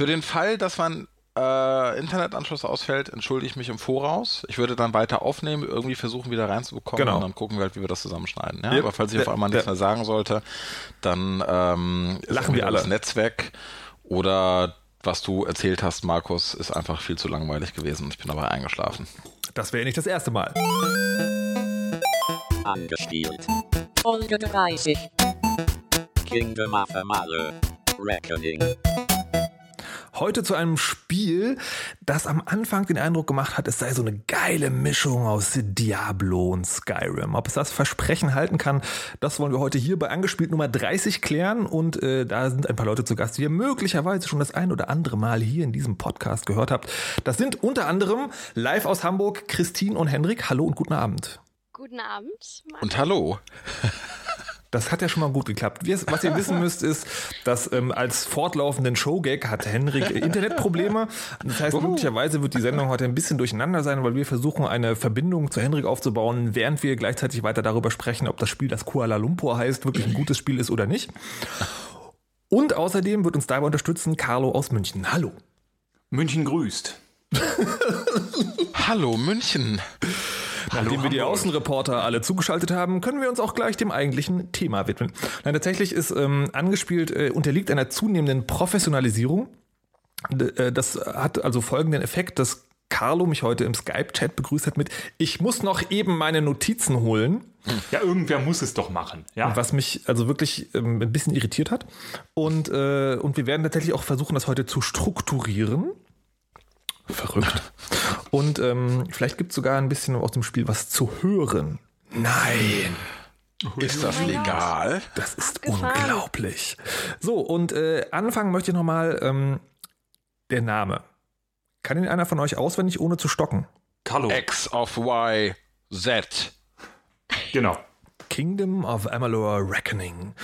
Für den Fall, dass man äh, Internetanschluss ausfällt, entschuldige ich mich im Voraus. Ich würde dann weiter aufnehmen, irgendwie versuchen wieder reinzubekommen Genau. und dann gucken wir halt, wie wir das zusammenschneiden. Ja? Ja. Aber falls ich auf Der- einmal nichts der- mehr sagen sollte, dann ähm, Lachen wir alle. das Netz weg oder was du erzählt hast, Markus, ist einfach viel zu langweilig gewesen und ich bin dabei eingeschlafen. Das wäre nicht das erste Mal. Angespielt. Folge 30. Kingdom of Amalur. Reckoning. Heute zu einem Spiel, das am Anfang den Eindruck gemacht hat, es sei so eine geile Mischung aus Diablo und Skyrim. Ob es das Versprechen halten kann, das wollen wir heute hier bei Angespielt Nummer 30 klären. Und äh, da sind ein paar Leute zu Gast, die ihr möglicherweise schon das ein oder andere Mal hier in diesem Podcast gehört habt. Das sind unter anderem live aus Hamburg Christine und Hendrik. Hallo und guten Abend. Guten Abend. Und hallo. Das hat ja schon mal gut geklappt. Was ihr wissen müsst, ist, dass ähm, als fortlaufenden Showgag hat Henrik Internetprobleme. Das heißt, möglicherweise wird die Sendung heute ein bisschen durcheinander sein, weil wir versuchen, eine Verbindung zu Henrik aufzubauen, während wir gleichzeitig weiter darüber sprechen, ob das Spiel, das Kuala Lumpur heißt, wirklich ein gutes Spiel ist oder nicht. Und außerdem wird uns dabei unterstützen Carlo aus München. Hallo. München grüßt. Hallo München. Nachdem wir die Hamburg. Außenreporter alle zugeschaltet haben, können wir uns auch gleich dem eigentlichen Thema widmen. Nein, tatsächlich ist ähm, angespielt, äh, unterliegt einer zunehmenden Professionalisierung. D äh, das hat also folgenden Effekt, dass Carlo mich heute im Skype-Chat begrüßt hat mit Ich muss noch eben meine Notizen holen, Ja, irgendwer muss es doch machen. Ja. was mich also wirklich ähm, ein bisschen irritiert hat. Und, äh, und wir werden tatsächlich auch versuchen, das heute zu strukturieren. Verrückt. Und ähm, vielleicht gibt es sogar ein bisschen aus dem Spiel was zu hören. Nein. Ist das Gott. legal? Das ist Abgefahren. unglaublich. So, und äh, anfangen möchte ich nochmal ähm, der Name. Kann ihn einer von euch auswendig, ohne zu stocken? Carlo. X of Y Z. Genau. Kingdom of Amalur Reckoning.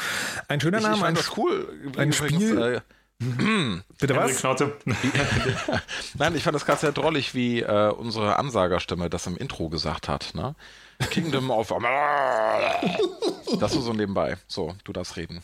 Ein schöner Ich, Name. ich ein fand das cool. ein Übrigens, Spiel- äh, Bitte was? Nein, ich fand das gerade sehr drollig, wie äh, unsere Ansagerstimme das im Intro gesagt hat. Ne? Kingdom of Das war so nebenbei. So, du darfst reden.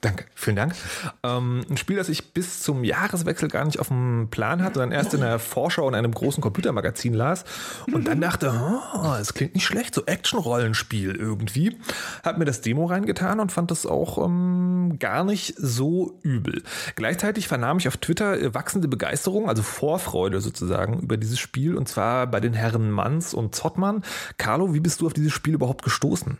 Danke, vielen Dank. Ähm, ein Spiel, das ich bis zum Jahreswechsel gar nicht auf dem Plan hatte, sondern erst in der Vorschau in einem großen Computermagazin las und dann dachte, oh, es klingt nicht schlecht, so Action-Rollenspiel irgendwie. Hab mir das Demo reingetan und fand das auch ähm, gar nicht so übel. Gleichzeitig vernahm ich auf Twitter äh, wachsende Begeisterung, also Vorfreude sozusagen über dieses Spiel und zwar bei den Herren Manns und Zottmann. Carlo, wie bist du auf dieses Spiel überhaupt gestoßen?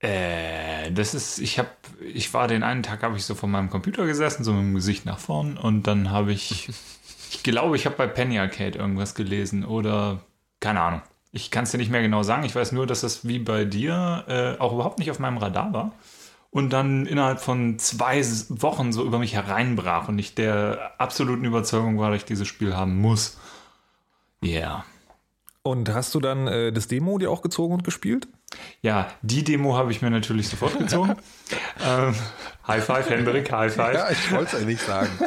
Äh, das ist, ich habe, ich war den einen Tag, habe ich so vor meinem Computer gesessen, so mit dem Gesicht nach vorn und dann habe ich, ich glaube, ich habe bei Penny Arcade irgendwas gelesen oder keine Ahnung. Ich kann es dir nicht mehr genau sagen. Ich weiß nur, dass das wie bei dir äh, auch überhaupt nicht auf meinem Radar war und dann innerhalb von zwei Wochen so über mich hereinbrach und ich der absoluten Überzeugung war, dass ich dieses Spiel haben muss. Yeah. Und hast du dann äh, das Demo dir auch gezogen und gespielt? Ja, die Demo habe ich mir natürlich sofort gezogen. ähm, High Five, Hendrik, High Five. ich wollte es eigentlich sagen.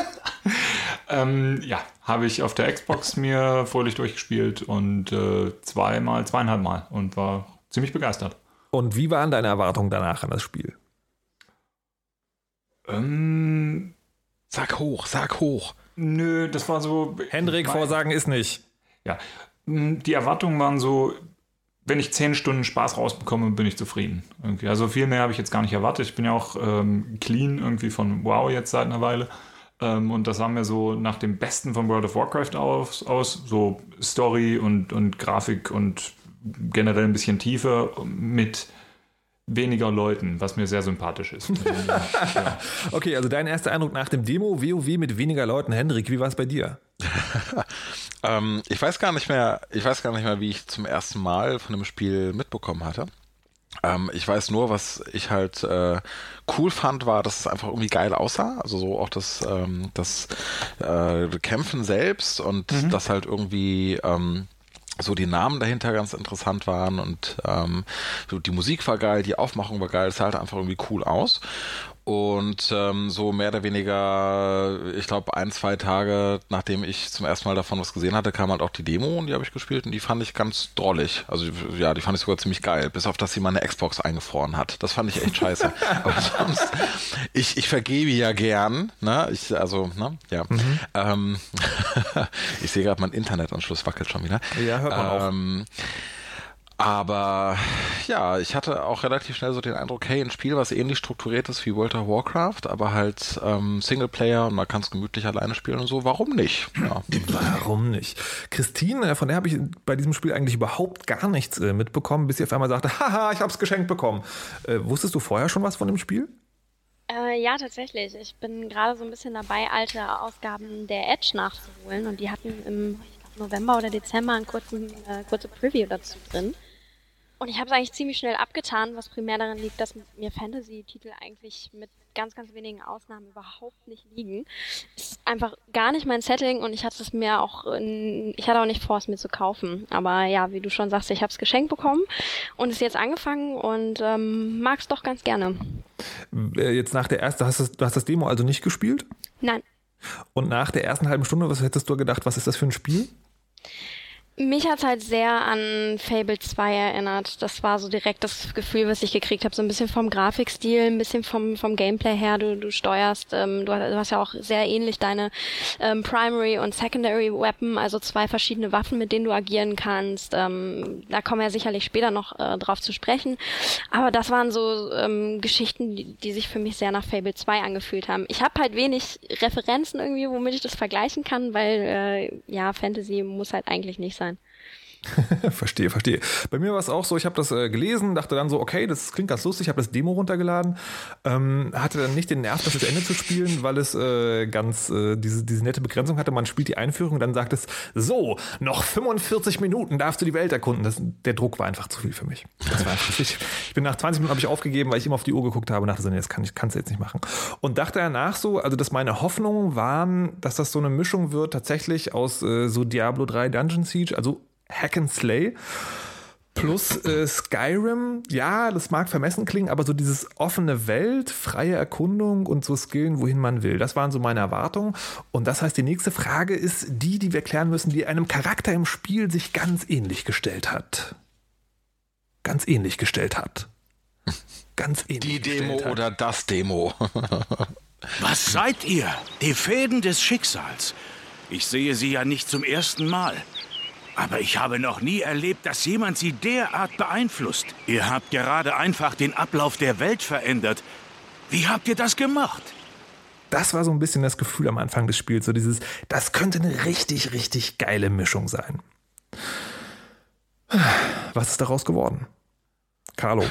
Ähm, ja, habe ich auf der Xbox mir fröhlich durchgespielt und äh, zweimal, zweieinhalb Mal und war ziemlich begeistert. Und wie waren deine Erwartungen danach an das Spiel? Ähm, Sag hoch, sag hoch. nö, das war so. Hendrik, Mein- Vorsagen ist nicht. Ja, die Erwartungen waren so, wenn ich zehn Stunden Spaß rausbekomme, bin ich zufrieden. Irgendwie. Also viel mehr habe ich jetzt gar nicht erwartet. Ich bin ja auch ähm, clean irgendwie von WoW jetzt seit einer Weile. Ähm, und das sah mir so nach dem Besten von World of Warcraft aus, aus so Story und, und Grafik und generell ein bisschen Tiefe mit weniger Leuten, was mir sehr sympathisch ist. ja. Okay, also dein erster Eindruck nach dem Demo WoW mit weniger Leuten. Hendrik, wie war es bei dir? Ähm, ich weiß gar nicht mehr, ich weiß gar nicht mehr, wie ich zum ersten Mal von dem Spiel mitbekommen hatte. Ähm, ich weiß nur, was ich halt äh, cool fand, war, dass es einfach irgendwie geil aussah. Also so auch das, ähm, das äh, Kämpfen selbst und das halt irgendwie ähm, so die Namen dahinter ganz interessant waren und ähm, so die Musik war geil, die Aufmachung war geil, es sah halt einfach irgendwie cool aus. Und ähm, so mehr oder weniger, ich glaube, ein, zwei Tage, nachdem ich zum ersten Mal davon was gesehen hatte, kam halt auch die Demo und die habe ich gespielt und die fand ich ganz drollig. Also ja, die fand ich sogar ziemlich geil, bis auf dass sie meine Xbox eingefroren hat. Das fand ich echt scheiße. Aber sonst, ich, ich vergebe ja gern, ne? Ich, also, ne, ja. Ähm, ich sehe gerade, mein Internetanschluss wackelt schon wieder. Ja, hört man auch. Aber ja, ich hatte auch relativ schnell so den Eindruck, hey, ein Spiel, was ähnlich strukturiert ist wie World of Warcraft, aber halt ähm, Singleplayer und man kann es gemütlich alleine spielen und so, warum nicht? Ja. Warum nicht? Christine, äh, von der habe ich bei diesem Spiel eigentlich überhaupt gar nichts äh, mitbekommen, bis sie auf einmal sagte, haha, ich habe es geschenkt bekommen. Äh, wusstest du vorher schon was von dem Spiel? Äh, ja, tatsächlich. Ich bin gerade so ein bisschen dabei, alte Ausgaben der Edge nachzuholen. Und die hatten im November oder Dezember einen kurzen, äh, kurze Preview dazu drin. Und ich habe es eigentlich ziemlich schnell abgetan, was primär daran liegt, dass mir Fantasy-Titel eigentlich mit ganz, ganz wenigen Ausnahmen überhaupt nicht liegen. Ist einfach gar nicht mein Setting und ich hatte es mir auch, in, ich hatte auch nicht vor, es mir zu kaufen. Aber ja, wie du schon sagst, ich habe es geschenkt bekommen und es jetzt angefangen und ähm, mag es doch ganz gerne. Äh, Jetzt nach der ersten, hast du, du hast das Demo also nicht gespielt? Nein, Und nach der ersten halben Stunde, was hättest du gedacht, was ist das für ein Spiel? Mich hat's halt sehr an Fable 2 erinnert. Das war so direkt das Gefühl, was ich gekriegt habe. So ein bisschen vom Grafikstil, ein bisschen vom, vom Gameplay her. Du, du steuerst, ähm, du, hast, du hast ja auch sehr ähnlich deine ähm, Primary und Secondary Weapon, also zwei verschiedene Waffen, mit denen du agieren kannst. Ähm, da kommen wir ja sicherlich später noch äh, drauf zu sprechen. Aber das waren so ähm, Geschichten, die, die sich für mich sehr nach Fable 2 angefühlt haben. Ich habe halt wenig Referenzen irgendwie, womit ich das vergleichen kann, weil äh, ja, Fantasy muss halt eigentlich nicht sein. verstehe, verstehe. Bei mir war es auch so, ich habe das äh, gelesen, dachte dann so, okay, das klingt ganz lustig, habe das Demo runtergeladen, ähm, hatte dann nicht den Nerv, das zu Ende zu spielen, weil es äh, ganz äh, diese, diese nette Begrenzung hatte. Man spielt die Einführung, dann sagt es, so, noch 45 Minuten darfst du die Welt erkunden. Das, der Druck war einfach zu viel für mich. Das war einfach, ich, ich bin nach 20 Minuten habe ich aufgegeben, weil ich immer auf die Uhr geguckt habe und dachte so, nee, das kann ich kannst du jetzt nicht machen. Und dachte danach so, also dass meine Hoffnungen waren, dass das so eine Mischung wird tatsächlich aus äh, so Diablo 3 Dungeon Siege, also Hack and Slay. Plus äh, Skyrim, ja, das mag vermessen klingen, aber so dieses offene Welt, freie Erkundung und so skillen, wohin man will. Das waren so meine Erwartungen. Und das heißt, die nächste Frage ist die, die wir klären müssen, die einem Charakter im Spiel sich ganz ähnlich gestellt hat. Ganz ähnlich gestellt hat. Ganz ähnlich. Die Demo hat. oder das Demo. Was seid ihr? Die Fäden des Schicksals. Ich sehe sie ja nicht zum ersten Mal. Aber ich habe noch nie erlebt, dass jemand sie derart beeinflusst. Ihr habt gerade einfach den Ablauf der Welt verändert. Wie habt ihr das gemacht? Das war so ein bisschen das Gefühl am Anfang des Spiels, so dieses, das könnte eine richtig, richtig geile Mischung sein. Was ist daraus geworden? Carlo.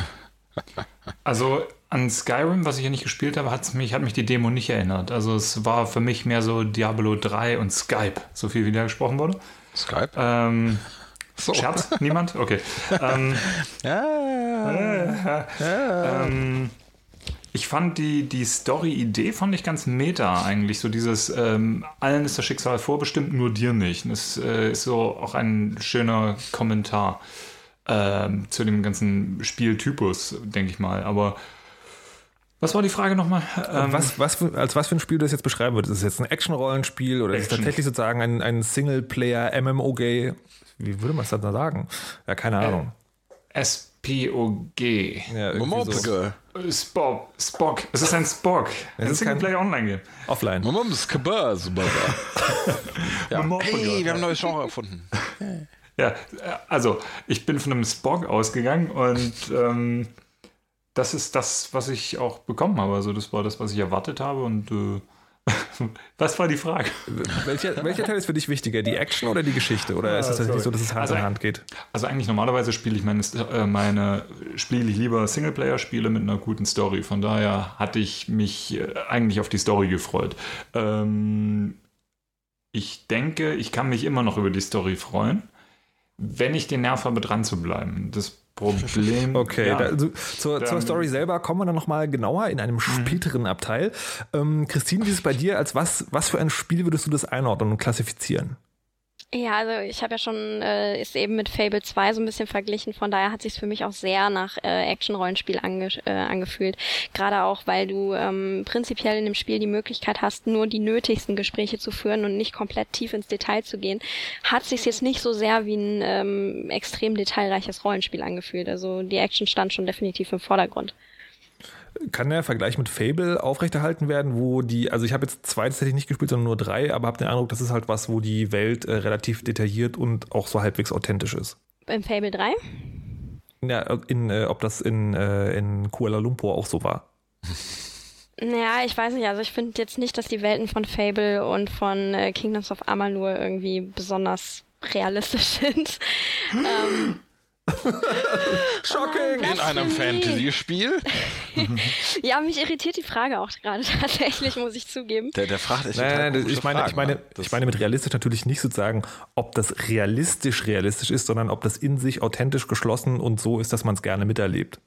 Also an Skyrim, was ich ja nicht gespielt habe, hat's mich, hat mich die Demo nicht erinnert. Also es war für mich mehr so Diablo 3 und Skype, so viel wie da gesprochen wurde. Skype? Ähm, So. Scherz? Niemand? Okay. Ähm, Ja, ähm, ich fand die, die Story-Idee fand ich ganz meta eigentlich. So dieses, ähm, allen ist das Schicksal vorbestimmt, nur dir nicht. Das äh, ist so auch ein schöner Kommentar ähm, zu dem ganzen Spieltypus, denke ich mal. Aber was war die Frage nochmal? Ähm, was, was für, als was für ein Spiel du das jetzt beschreiben würdest? Ist es jetzt ein Action-Rollenspiel oder ist es Action. tatsächlich sozusagen ein, ein Singleplayer-MMOG? Wie würde man es dann sagen? Ja, keine Ahnung. SPOG. Ja, so. Momopske. Spock. Spock. Es ist ein Spock. Ein ist kein- Singleplayer-Online-Game. Offline. Momopske, ja. Hey, wir haben ein neues Genre erfunden. Ja, äh, also ich bin von einem Spock ausgegangen und ähm, das ist das, was ich auch bekommen habe. Also das war das, was ich erwartet habe und äh, was war die Frage? Welcher, welcher Teil ist für dich wichtiger? Die Action oder die Geschichte? Oder ist es tatsächlich so, dass es Hand Also- in Hand geht? Also eigentlich normalerweise spiele ich meine, äh, meine spiele ich lieber Singleplayer-Spiele mit einer guten Story. Von daher hatte ich mich äh, eigentlich auf die Story gefreut. Ähm, ich denke, ich kann mich immer noch über die Story freuen, wenn ich den Nerv habe, dran zu bleiben. Das Problem. Okay, ja, da, also, zur, zur Dann- Story selber kommen wir dann nochmal genauer in einem späteren Abteil. Ähm, Christine, wie ist es bei dir? Als was, was für ein Spiel würdest du das einordnen und klassifizieren? Ja, also ich habe ja schon äh, ist eben mit Fable 2 so ein bisschen verglichen, von daher hat sich für mich auch sehr nach äh, Action-Rollenspiel ange äh, angefühlt. Gerade auch, weil du ähm, prinzipiell in dem Spiel die Möglichkeit hast, nur die nötigsten Gespräche zu führen und nicht komplett tief ins Detail zu gehen, hat sich jetzt nicht so sehr wie ein ähm, extrem detailreiches Rollenspiel angefühlt. Also die Action stand schon definitiv im Vordergrund. Kann der Vergleich mit Fable aufrechterhalten werden, wo die, also ich habe jetzt zwei tatsächlich nicht gespielt, sondern nur drei, aber habe den Eindruck, das ist halt was, wo die Welt äh, relativ detailliert und auch so halbwegs authentisch ist. Im Fable 3? Ja, in, äh, ob das in, äh, in Kuala Lumpur auch so war. Naja, ich weiß nicht. Also ich finde jetzt nicht, dass die Welten von Fable und von äh, Kingdoms of Amalur irgendwie besonders realistisch sind. ähm, Shocking! In einem Fantasy-Spiel? ja, mich irritiert die Frage auch gerade tatsächlich, muss ich zugeben. Der, der fragt echt Nein, nein, ich meine, Fragen, ich meine, ne? Das- ich meine mit realistisch natürlich nicht sozusagen, ob das realistisch realistisch ist, sondern ob das in sich authentisch geschlossen und so ist, dass man es gerne miterlebt.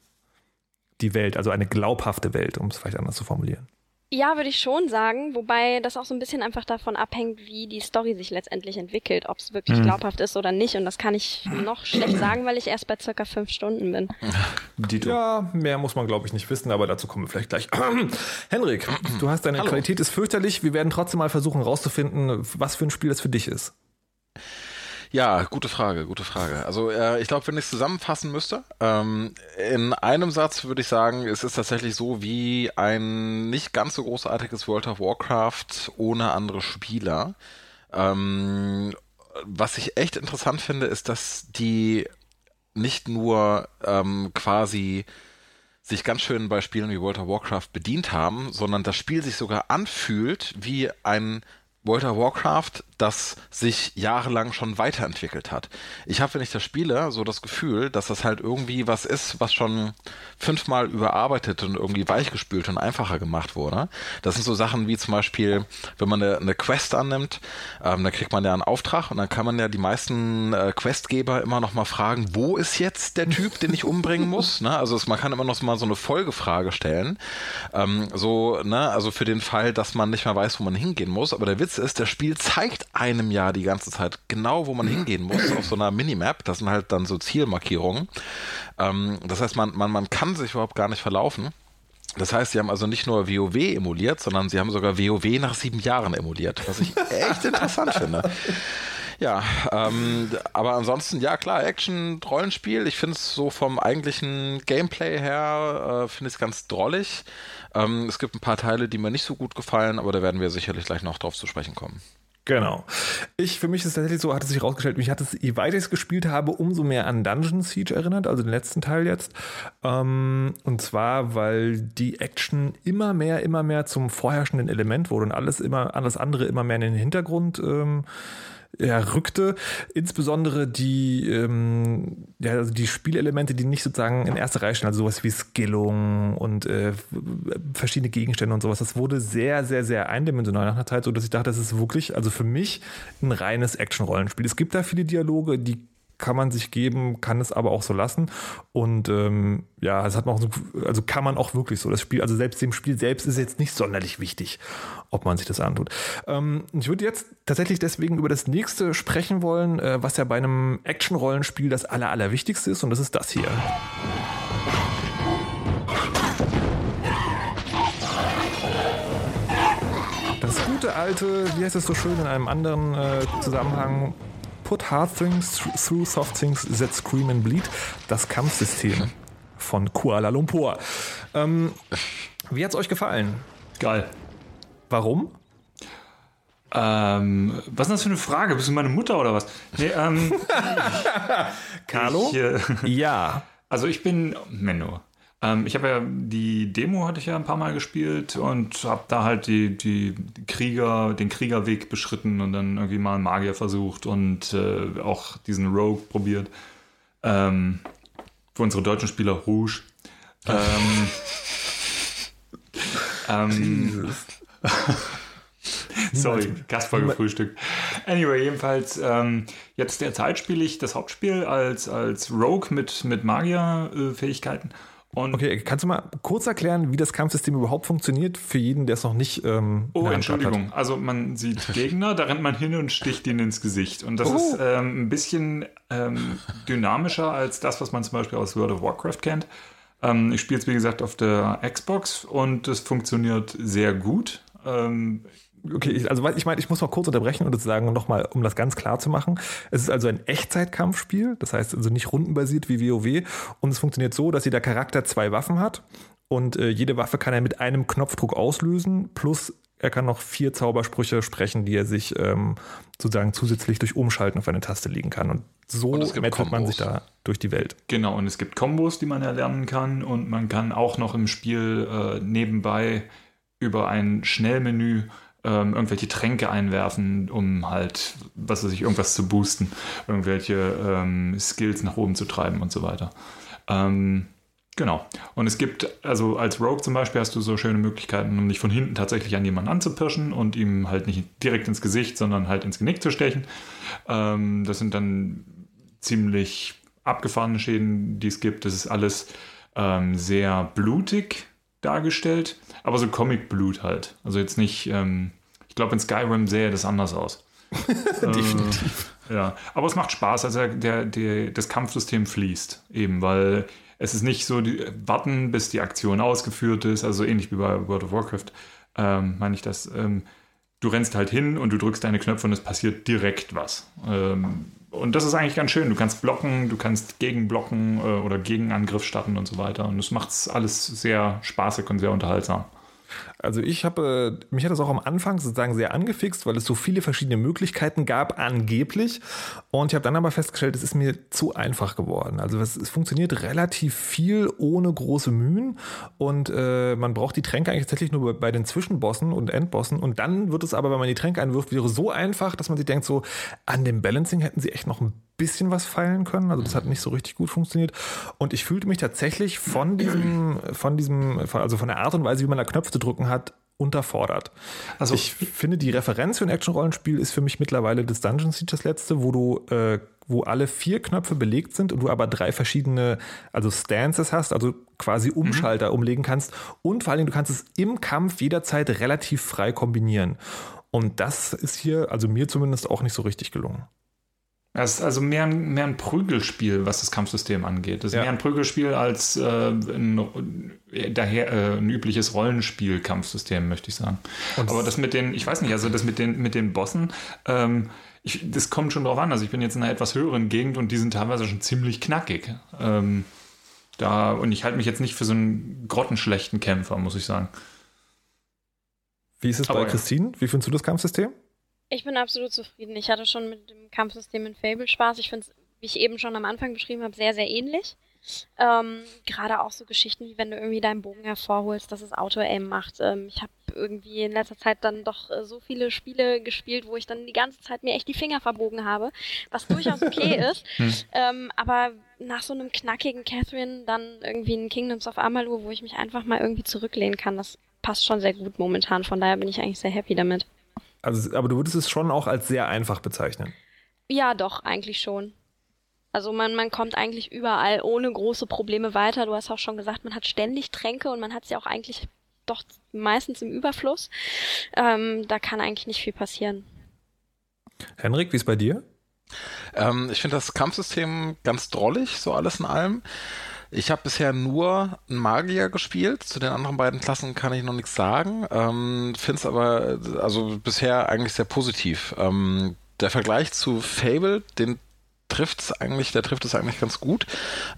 Die Welt, also eine glaubhafte Welt, um es vielleicht anders zu formulieren. Ja, würde ich schon sagen, wobei das auch so ein bisschen einfach davon abhängt, wie die Story sich letztendlich entwickelt, ob es wirklich glaubhaft ist oder nicht. Und das kann ich noch schlecht sagen, weil ich erst bei circa fünf Stunden bin. Dito. Ja, mehr muss man, glaube ich, nicht wissen, aber dazu kommen wir vielleicht gleich. Henrik, du hast deine Hallo. Qualität ist fürchterlich. Wir werden trotzdem mal versuchen rauszufinden, was für ein Spiel das für dich ist. Ja, gute Frage, gute Frage. Also äh, ich glaube, wenn ich es zusammenfassen müsste, ähm, in einem Satz würde ich sagen, es ist tatsächlich so wie ein nicht ganz so großartiges World of Warcraft ohne andere Spieler. Ähm, was ich echt interessant finde, ist, dass die nicht nur ähm, quasi sich ganz schön bei Spielen wie World of Warcraft bedient haben, sondern das Spiel sich sogar anfühlt wie ein World of Warcraft, das sich jahrelang schon weiterentwickelt hat. Ich habe, wenn ich das spiele, so das Gefühl, dass das halt irgendwie was ist, was schon fünfmal überarbeitet und irgendwie weichgespült und einfacher gemacht wurde. Das sind so Sachen wie zum Beispiel, wenn man eine, Quest annimmt, ähm, dann kriegt man ja einen Auftrag und dann kann man ja die meisten äh, Questgeber immer noch mal fragen, wo ist jetzt der Typ, den ich umbringen muss? Ne? Also es, man kann immer noch mal so eine Folgefrage stellen. Ähm, so, ne, also für den Fall, dass man nicht mehr weiß, wo man hingehen muss. Aber der Witz ist, das Spiel zeigt einem ja die ganze Zeit genau, wo man hingehen muss, auf so einer Minimap. Das sind halt dann so Zielmarkierungen. Ähm, das heißt, man, man, man kann sich überhaupt gar nicht verlaufen. Das heißt, sie haben also nicht nur WoW emuliert, sondern sie haben sogar WoW nach sieben Jahren emuliert, was ich echt interessant finde. Ja, ähm, aber ansonsten, ja klar, Action, Rollenspiel. Ich finde es so vom eigentlichen Gameplay her, äh, finde ich es ganz drollig. Ähm, es gibt ein paar Teile, die mir nicht so gut gefallen, aber da werden wir sicherlich gleich noch drauf zu sprechen kommen. Genau. Ich, für mich ist es tatsächlich so, hat es sich herausgestellt, mich hat es, je weiter ich es gespielt habe, umso mehr an Dungeon Siege erinnert, also den letzten Teil jetzt. Ähm, und zwar, weil die Action immer mehr, immer mehr zum vorherrschenden Element wurde und alles immer, alles andere immer mehr in den Hintergrund ähm, ja, rückte. Insbesondere die, ähm, ja, also die Spielelemente, die nicht sozusagen in erster Reihe stehen, also sowas wie Skillung und äh, verschiedene Gegenstände und sowas. Das wurde sehr, sehr, sehr eindimensional nach einer Zeit, so dass ich dachte, das ist wirklich, also für mich ein reines Action-Rollenspiel. Es gibt da viele Dialoge, die kann man sich geben, kann es aber auch so lassen. Und ähm, ja, es hat man auch so, also kann man auch wirklich so. Das Spiel, also selbst dem Spiel selbst ist jetzt nicht sonderlich wichtig, ob man sich das antut. Ähm, ich würde jetzt tatsächlich deswegen über das nächste sprechen wollen, äh, was ja bei einem Action-Rollenspiel das aller, allerwichtigste ist, und das ist das hier. Das gute alte, wie heißt es so schön in einem anderen äh, Zusammenhang, Put hard things through soft things that scream and bleed, das Kampfsystem von Kuala Lumpur. Ähm, wie hat's euch gefallen? Geil. Warum? Ähm, was ist das für eine Frage? Bist du meine Mutter oder was? Nee, ähm, Carlo? ich, äh, Ja. also ich bin Menno. Ähm, ich habe ja die Demo hatte ich ja ein paar Mal gespielt und habe da halt die, die Krieger, den Kriegerweg beschritten und dann irgendwie mal einen Magier versucht und äh, auch diesen Rogue probiert. Ähm, für unsere deutschen Spieler Rouge. Ähm, ähm, Sorry, Kasper gefrühstückt. Anyway, jedenfalls, ähm, jetzt derzeit spiele ich das Hauptspiel als, als Rogue mit, mit Magier-Fähigkeiten. Und Okay, kannst du mal kurz erklären, wie das Kampfsystem überhaupt funktioniert für jeden, der es noch nicht ähm, Oh, Entschuldigung. Also man sieht Gegner, da rennt man hin und sticht ihnen ins Gesicht. Und das Oh. ist ähm, ein bisschen ähm, dynamischer als das, was man zum Beispiel aus World of Warcraft kennt. Ähm, ich spiele es, wie gesagt, auf der Xbox und es funktioniert sehr gut. Okay, also ich meine, ich muss mal kurz unterbrechen und das sagen nochmal, um das ganz klar zu machen. Es ist also ein Echtzeitkampfspiel, das heißt also nicht rundenbasiert wie WoW und es funktioniert so, dass jeder Charakter zwei Waffen hat und äh, jede Waffe kann er mit einem Knopfdruck auslösen, plus er kann noch vier Zaubersprüche sprechen, die er sich ähm, sozusagen zusätzlich durch Umschalten auf eine Taste legen kann. Und so Und metzelt man sich da durch die Welt. Genau, und es gibt Kombos, die man erlernen kann und man kann auch noch im Spiel äh, nebenbei über ein Schnellmenü ähm, irgendwelche Tränke einwerfen, um halt, was weiß ich, irgendwas zu boosten, irgendwelche ähm, Skills nach oben zu treiben und so weiter. Ähm, genau. Und es gibt, also als Rogue zum Beispiel hast du so schöne Möglichkeiten, um dich von hinten tatsächlich an jemanden anzupirschen und ihm halt nicht direkt ins Gesicht, sondern halt ins Genick zu stechen. Ähm, das sind dann ziemlich abgefahrene Schäden, die es gibt. Das ist alles ähm, sehr blutig dargestellt, aber so Comic-Blut halt. Also jetzt nicht, ähm, ich glaube, in Skyrim sähe das anders aus. Definitiv. Äh, ja, aber es macht Spaß. Also der, der, das Kampfsystem fließt eben, weil es ist nicht so, die, warten, bis die Aktion ausgeführt ist, also ähnlich wie bei World of Warcraft, ähm, meine ich das. Ähm, du rennst halt hin und du drückst deine Knöpfe und es passiert direkt was. Ähm, und das ist eigentlich ganz schön. Du kannst blocken, du kannst gegenblocken äh, oder Gegenangriff starten und so weiter. Und das macht alles sehr spaßig und sehr unterhaltsam. Also ich habe, äh, mich hat das auch am Anfang sozusagen sehr angefixt, weil es so viele verschiedene Möglichkeiten gab, angeblich. Und ich habe dann aber festgestellt, es ist mir zu einfach geworden. Also es, es funktioniert relativ viel ohne große Mühen und äh, man braucht die Tränke eigentlich tatsächlich nur bei, bei den Zwischenbossen und Endbossen. Und dann wird es aber, wenn man die Tränke einwirft, wieder so einfach, dass man sich denkt, so an dem Balancing hätten sie echt noch ein bisschen was feilen können. Also das hat nicht so richtig gut funktioniert. Und ich fühlte mich tatsächlich von diesem, von diesem, also von der Art und Weise, wie man da Knöpfe drücken hat, unterfordert. Also ich finde, die Referenz für ein Action-Rollenspiel ist für mich mittlerweile das Dungeon Siege das letzte, wo du, äh, wo alle vier Knöpfe belegt sind und du aber drei verschiedene, also Stances hast, also quasi Umschalter umlegen kannst. Und vor allen Dingen, du kannst es im Kampf jederzeit relativ frei kombinieren. Und das ist hier, also mir zumindest auch nicht so richtig gelungen. Es ist also mehr, ein- mehr ein Prügelspiel, was das Kampfsystem angeht. Es ist Ja. mehr ein Prügelspiel als äh, ein, daher, äh, ein übliches Rollenspiel-Kampfsystem, möchte ich sagen. Aber das mit den, ich weiß nicht, also das mit den, mit den Bossen, ähm, ich, das kommt schon drauf an. Also ich bin jetzt in einer etwas höheren Gegend und die sind teilweise schon ziemlich knackig. Ähm, da, und ich halte mich jetzt nicht für so einen grottenschlechten Kämpfer, muss ich sagen. Wie ist es Aber bei ja. Christine? Wie findest du das Kampfsystem? Ich bin absolut zufrieden. Ich hatte schon mit dem Kampfsystem in Fable Spaß. Ich finde es, wie ich eben schon am Anfang beschrieben habe, sehr, sehr ähnlich. Ähm, Gerade auch so Geschichten, wie wenn du irgendwie deinen Bogen hervorholst, dass es Auto-Aim macht. Ähm, ich habe irgendwie in letzter Zeit dann doch äh, so viele Spiele gespielt, wo ich dann die ganze Zeit mir echt die Finger verbogen habe, was durchaus okay ist. Ähm, aber nach so einem knackigen Catherine dann irgendwie ein Kingdoms of Amalur, wo ich mich einfach mal irgendwie zurücklehnen kann, das passt schon sehr gut momentan. Von daher bin ich eigentlich sehr happy damit. Also, aber du würdest es schon auch als sehr einfach bezeichnen. Ja, doch, eigentlich schon. Also man, man kommt eigentlich überall ohne große Probleme weiter. Du hast auch schon gesagt, man hat ständig Tränke und man hat sie auch eigentlich doch meistens im Überfluss. Ähm, da kann eigentlich nicht viel passieren. Henrik, wie ist bei dir? Ähm, ich finde das Kampfsystem ganz drollig, so alles in allem. Ich habe bisher nur einen Magier gespielt. Zu den anderen beiden Klassen kann ich noch nichts sagen. Ähm, finde es aber also bisher eigentlich sehr positiv. Ähm, der Vergleich zu Fable, den trifft es eigentlich, der trifft es eigentlich ganz gut,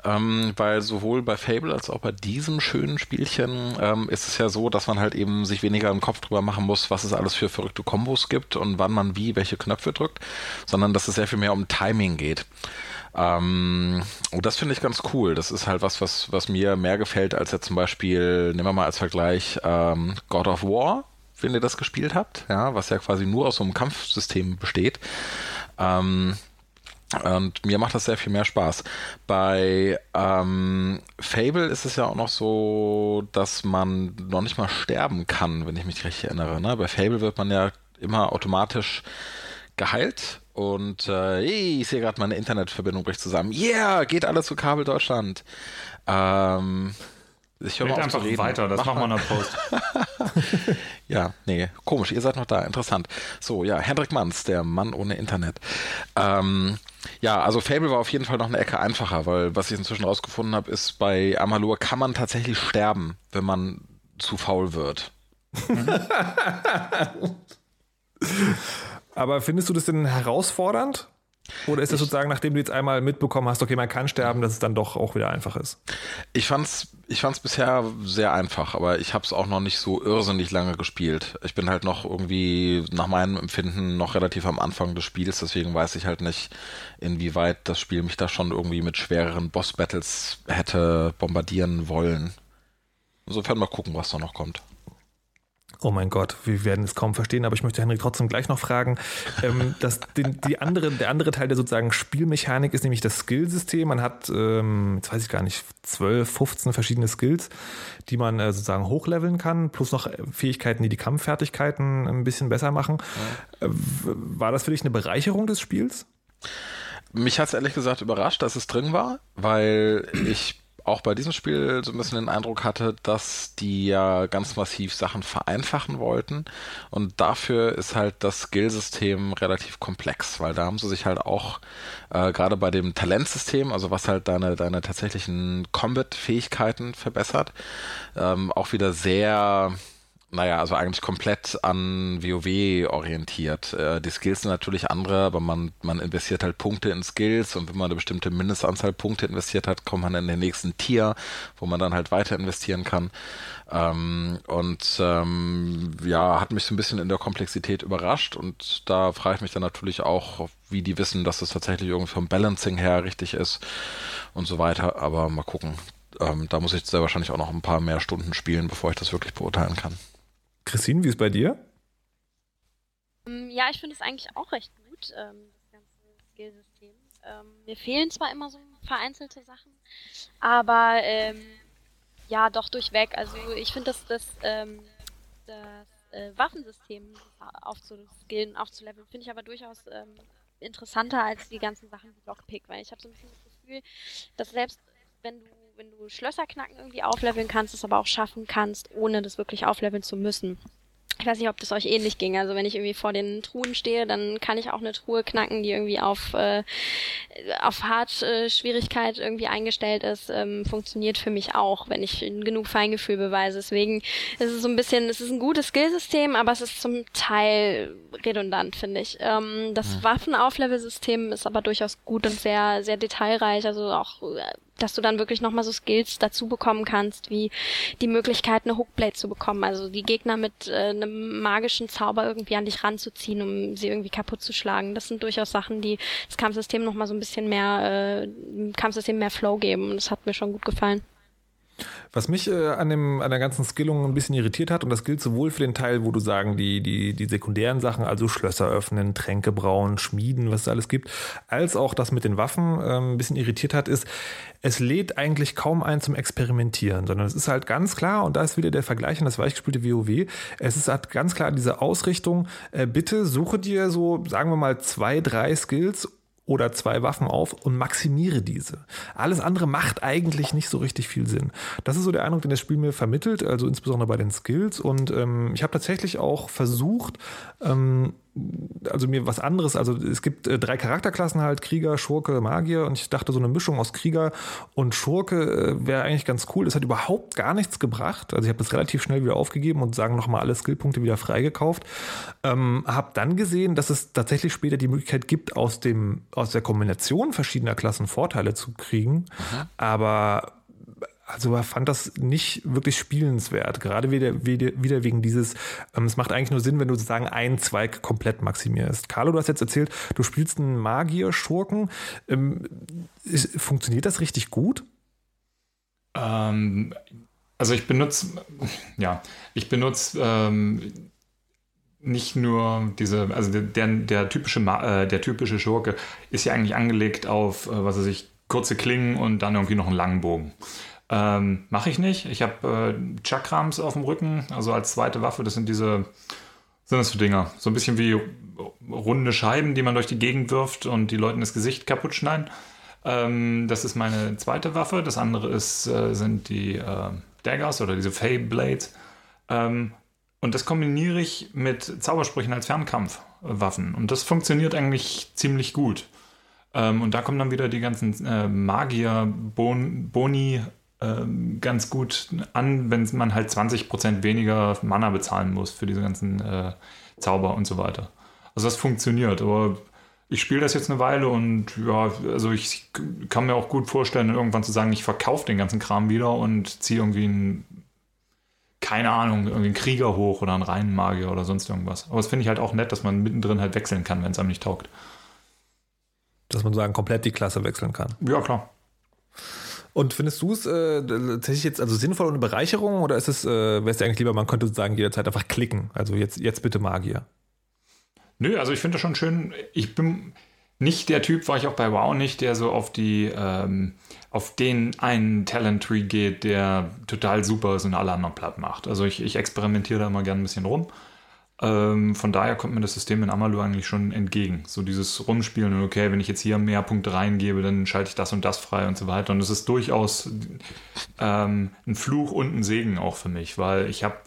ähm, weil sowohl bei Fable als auch bei diesem schönen Spielchen ähm, ist es ja so, dass man halt eben sich weniger im Kopf drüber machen muss, was es alles für verrückte Kombos gibt und wann man wie welche Knöpfe drückt, sondern dass es sehr viel mehr um Timing geht. Ähm, und das finde ich ganz cool. Das ist halt was, was, was mir mehr gefällt, als ja zum Beispiel, nehmen wir mal als Vergleich ähm, God of War, wenn ihr das gespielt habt, ja, was ja quasi nur aus so einem Kampfsystem besteht. Ähm, und mir macht das sehr viel mehr Spaß. Bei ähm, Fable ist es ja auch noch so, dass man noch nicht mal sterben kann, wenn ich mich richtig erinnere. Ne? Bei Fable wird man ja immer automatisch geheilt. Und äh, ich sehe gerade meine Internetverbindung bricht zusammen. Yeah, geht alle zu Kabel Deutschland. Ähm, Ich höre mal auf zu einfach reden. weiter, das Mach machen wir mal. in der Post. Ja, nee, komisch, ihr seid noch da, interessant. So, ja, Hendrik Manns, der Mann ohne Internet. Ähm, ja, also Fable war auf jeden Fall noch eine Ecke einfacher, weil was ich inzwischen rausgefunden habe, ist, bei Amalur kann man tatsächlich sterben, wenn man zu faul wird. Aber findest du das denn herausfordernd? Oder ist das sozusagen, nachdem du jetzt einmal mitbekommen hast, okay, man kann sterben, dass es dann doch auch wieder einfach ist? Ich fand's, ich fand's bisher sehr einfach, aber ich habe es auch noch nicht so irrsinnig lange gespielt. Ich bin halt noch irgendwie nach meinem Empfinden noch relativ am Anfang des Spiels, deswegen weiß ich halt nicht, inwieweit das Spiel mich da schon irgendwie mit schwereren Boss-Battles hätte bombardieren wollen. Insofern mal gucken, was da noch kommt. Oh mein Gott, wir werden es kaum verstehen, aber ich möchte Henrik trotzdem gleich noch fragen. Ähm, das, den, die andere, der andere Teil der sozusagen Spielmechanik ist nämlich das Skillsystem. Man hat, ähm, jetzt weiß ich gar nicht, 12, 15 verschiedene Skills, die man äh, sozusagen hochleveln kann, plus noch Fähigkeiten, die die Kampffertigkeiten ein bisschen besser machen. Äh, w- war das für dich eine Bereicherung des Spiels? Mich hat's ehrlich gesagt überrascht, dass es drin war, weil ich auch bei diesem Spiel so ein bisschen den Eindruck hatte, dass die ja ganz massiv Sachen vereinfachen wollten. Und dafür ist halt das Skillsystem relativ komplex, weil da haben sie sich halt auch äh, gerade bei dem Talentsystem, also was halt deine, deine tatsächlichen Combat-Fähigkeiten verbessert, ähm, auch wieder sehr naja, also eigentlich komplett an WoW orientiert. Äh, die Skills sind natürlich andere, aber man, man investiert halt Punkte in Skills und wenn man eine bestimmte Mindestanzahl Punkte investiert hat, kommt man in den nächsten Tier, wo man dann halt weiter investieren kann. Ähm, und ähm, ja, hat mich so ein bisschen in der Komplexität überrascht und da frage ich mich dann natürlich auch, wie die wissen, dass das tatsächlich irgendwie vom Balancing her richtig ist und so weiter. Aber mal gucken. Ähm, da muss ich sehr wahrscheinlich auch noch ein paar mehr Stunden spielen, bevor ich das wirklich beurteilen kann. Christine, wie ist bei dir? Ähm, Ja, ich finde es eigentlich auch recht gut, ähm, das ganze Skillsystem. Ähm, mir fehlen zwar immer so vereinzelte Sachen, aber ähm, ja, doch durchweg. Also ich finde, dass das, ähm, das äh, Waffensystem aufzuskillen, aufzuleveln, finde ich aber durchaus ähm, interessanter als die ganzen Sachen wie Lockpick, weil ich habe so ein bisschen das Gefühl, dass selbst wenn du wenn du Schlösser knacken irgendwie aufleveln kannst, es aber auch schaffen kannst, ohne das wirklich aufleveln zu müssen. Ich weiß nicht, ob das euch ähnlich ging. Also wenn ich irgendwie vor den Truhen stehe, dann kann ich auch eine Truhe knacken, die irgendwie auf äh, auf Hart äh, Schwierigkeit irgendwie eingestellt ist. Ähm, funktioniert für mich auch, wenn ich genug Feingefühl beweise. Deswegen ist es so ein bisschen, es ist ein gutes Skillsystem, aber es ist zum Teil redundant, finde ich. Ähm, das Waffenauflevel-System ist aber durchaus gut und sehr sehr detailreich. Also auch äh, dass du dann wirklich nochmal so Skills dazu bekommen kannst, wie die Möglichkeit, eine Hookblade zu bekommen. Also die Gegner mit äh, einem magischen Zauber irgendwie an dich ranzuziehen, um sie irgendwie kaputt zu schlagen. Das sind durchaus Sachen, die das Kampfsystem nochmal so ein bisschen mehr, äh, Kampfsystem mehr Flow geben. Und das hat mir schon gut gefallen. Was mich äh, an, dem, an der ganzen Skillung ein bisschen irritiert hat, und das gilt sowohl für den Teil, wo du sagen, die, die, die sekundären Sachen, also Schlösser öffnen, Tränke brauen, Schmieden, was es alles gibt, als auch das mit den Waffen ähm, ein bisschen irritiert hat, ist, es lädt eigentlich kaum ein zum Experimentieren, sondern es ist halt ganz klar, und da ist wieder der Vergleich an das weichgespülte WoW, es ist halt ganz klar diese Ausrichtung, äh, bitte suche dir so, sagen wir mal, zwei, drei Skills oder zwei Waffen auf und maximiere diese. Alles andere macht eigentlich nicht so richtig viel Sinn. Das ist so der Eindruck, den das Spiel mir vermittelt, also insbesondere bei den Skills. Und ähm, ich habe tatsächlich auch versucht, ähm, also mir was anderes, also es gibt äh, drei Charakterklassen halt, Krieger, Schurke, Magier und ich dachte so eine Mischung aus Krieger und Schurke äh, wäre eigentlich ganz cool. Es hat überhaupt gar nichts gebracht. Also ich habe das relativ schnell wieder aufgegeben und sagen nochmal alle Skillpunkte wieder freigekauft. Ähm, habe dann gesehen, dass es tatsächlich später die Möglichkeit gibt, aus dem aus der Kombination verschiedener Klassen Vorteile zu kriegen, aber also er fand das nicht wirklich spielenswert. Gerade wieder, wieder, wieder wegen dieses, ähm, es macht eigentlich nur Sinn, wenn du sozusagen einen Zweig komplett maximierst. Carlo, du hast jetzt erzählt, du spielst einen Magier-Schurken. Ähm, funktioniert das richtig gut? Ähm, also ich benutze, ja, ich benutze ähm, nicht nur diese, also der, der, typische, äh, der typische Schurke ist ja eigentlich angelegt auf, äh, was weiß ich, kurze Klingen und dann irgendwie noch einen langen Bogen. Ähm, Mache ich nicht. Ich habe äh, Chakrams auf dem Rücken, also als zweite Waffe. Das sind diese, sind das für Dinger? So ein bisschen wie runde Scheiben, die man durch die Gegend wirft und die Leuten das Gesicht kaputt schneiden. Ähm, das ist meine zweite Waffe. Das andere ist, äh, sind die äh, Daggers oder diese Fey Blades. Ähm, und das kombiniere ich mit Zaubersprüchen als Fernkampfwaffen. Und das funktioniert eigentlich ziemlich gut. Ähm, und da kommen dann wieder die ganzen äh, Magier-Boni ähm, ganz gut an, wenn man halt 20% weniger Mana bezahlen muss für diese ganzen äh, Zauber und so weiter. Also das funktioniert, aber ich spiele das jetzt eine Weile und ja, also ich kann mir auch gut vorstellen, irgendwann zu sagen, ich verkaufe den ganzen Kram wieder und ziehe irgendwie einen, keine Ahnung, irgendwie einen Krieger hoch oder einen Reihenmagier oder sonst irgendwas. Aber das finde ich halt auch nett, dass man mittendrin halt wechseln kann, wenn es einem nicht taugt. Dass man sagen, komplett die Klasse wechseln kann. Ja, klar. Und findest du es äh, tatsächlich jetzt also sinnvoll und eine Bereicherung oder ist es, äh, es dir eigentlich lieber, man könnte sozusagen jederzeit einfach klicken? Also jetzt, jetzt bitte Magier. Nö, also ich finde das schon schön. Ich bin nicht der Typ, war ich auch bei WoW nicht, der so auf die, ähm, auf den einen Talent Tree geht, der total super ist und alle anderen platt macht. Also ich, ich experimentiere da immer gerne ein bisschen rum. Ähm, von daher kommt mir das System in Amalu eigentlich schon entgegen. So dieses Rumspielen und okay, wenn ich jetzt hier mehr Punkte reingebe, dann schalte ich das und das frei und so weiter. Und es ist durchaus ähm, ein Fluch und ein Segen auch für mich, weil ich habe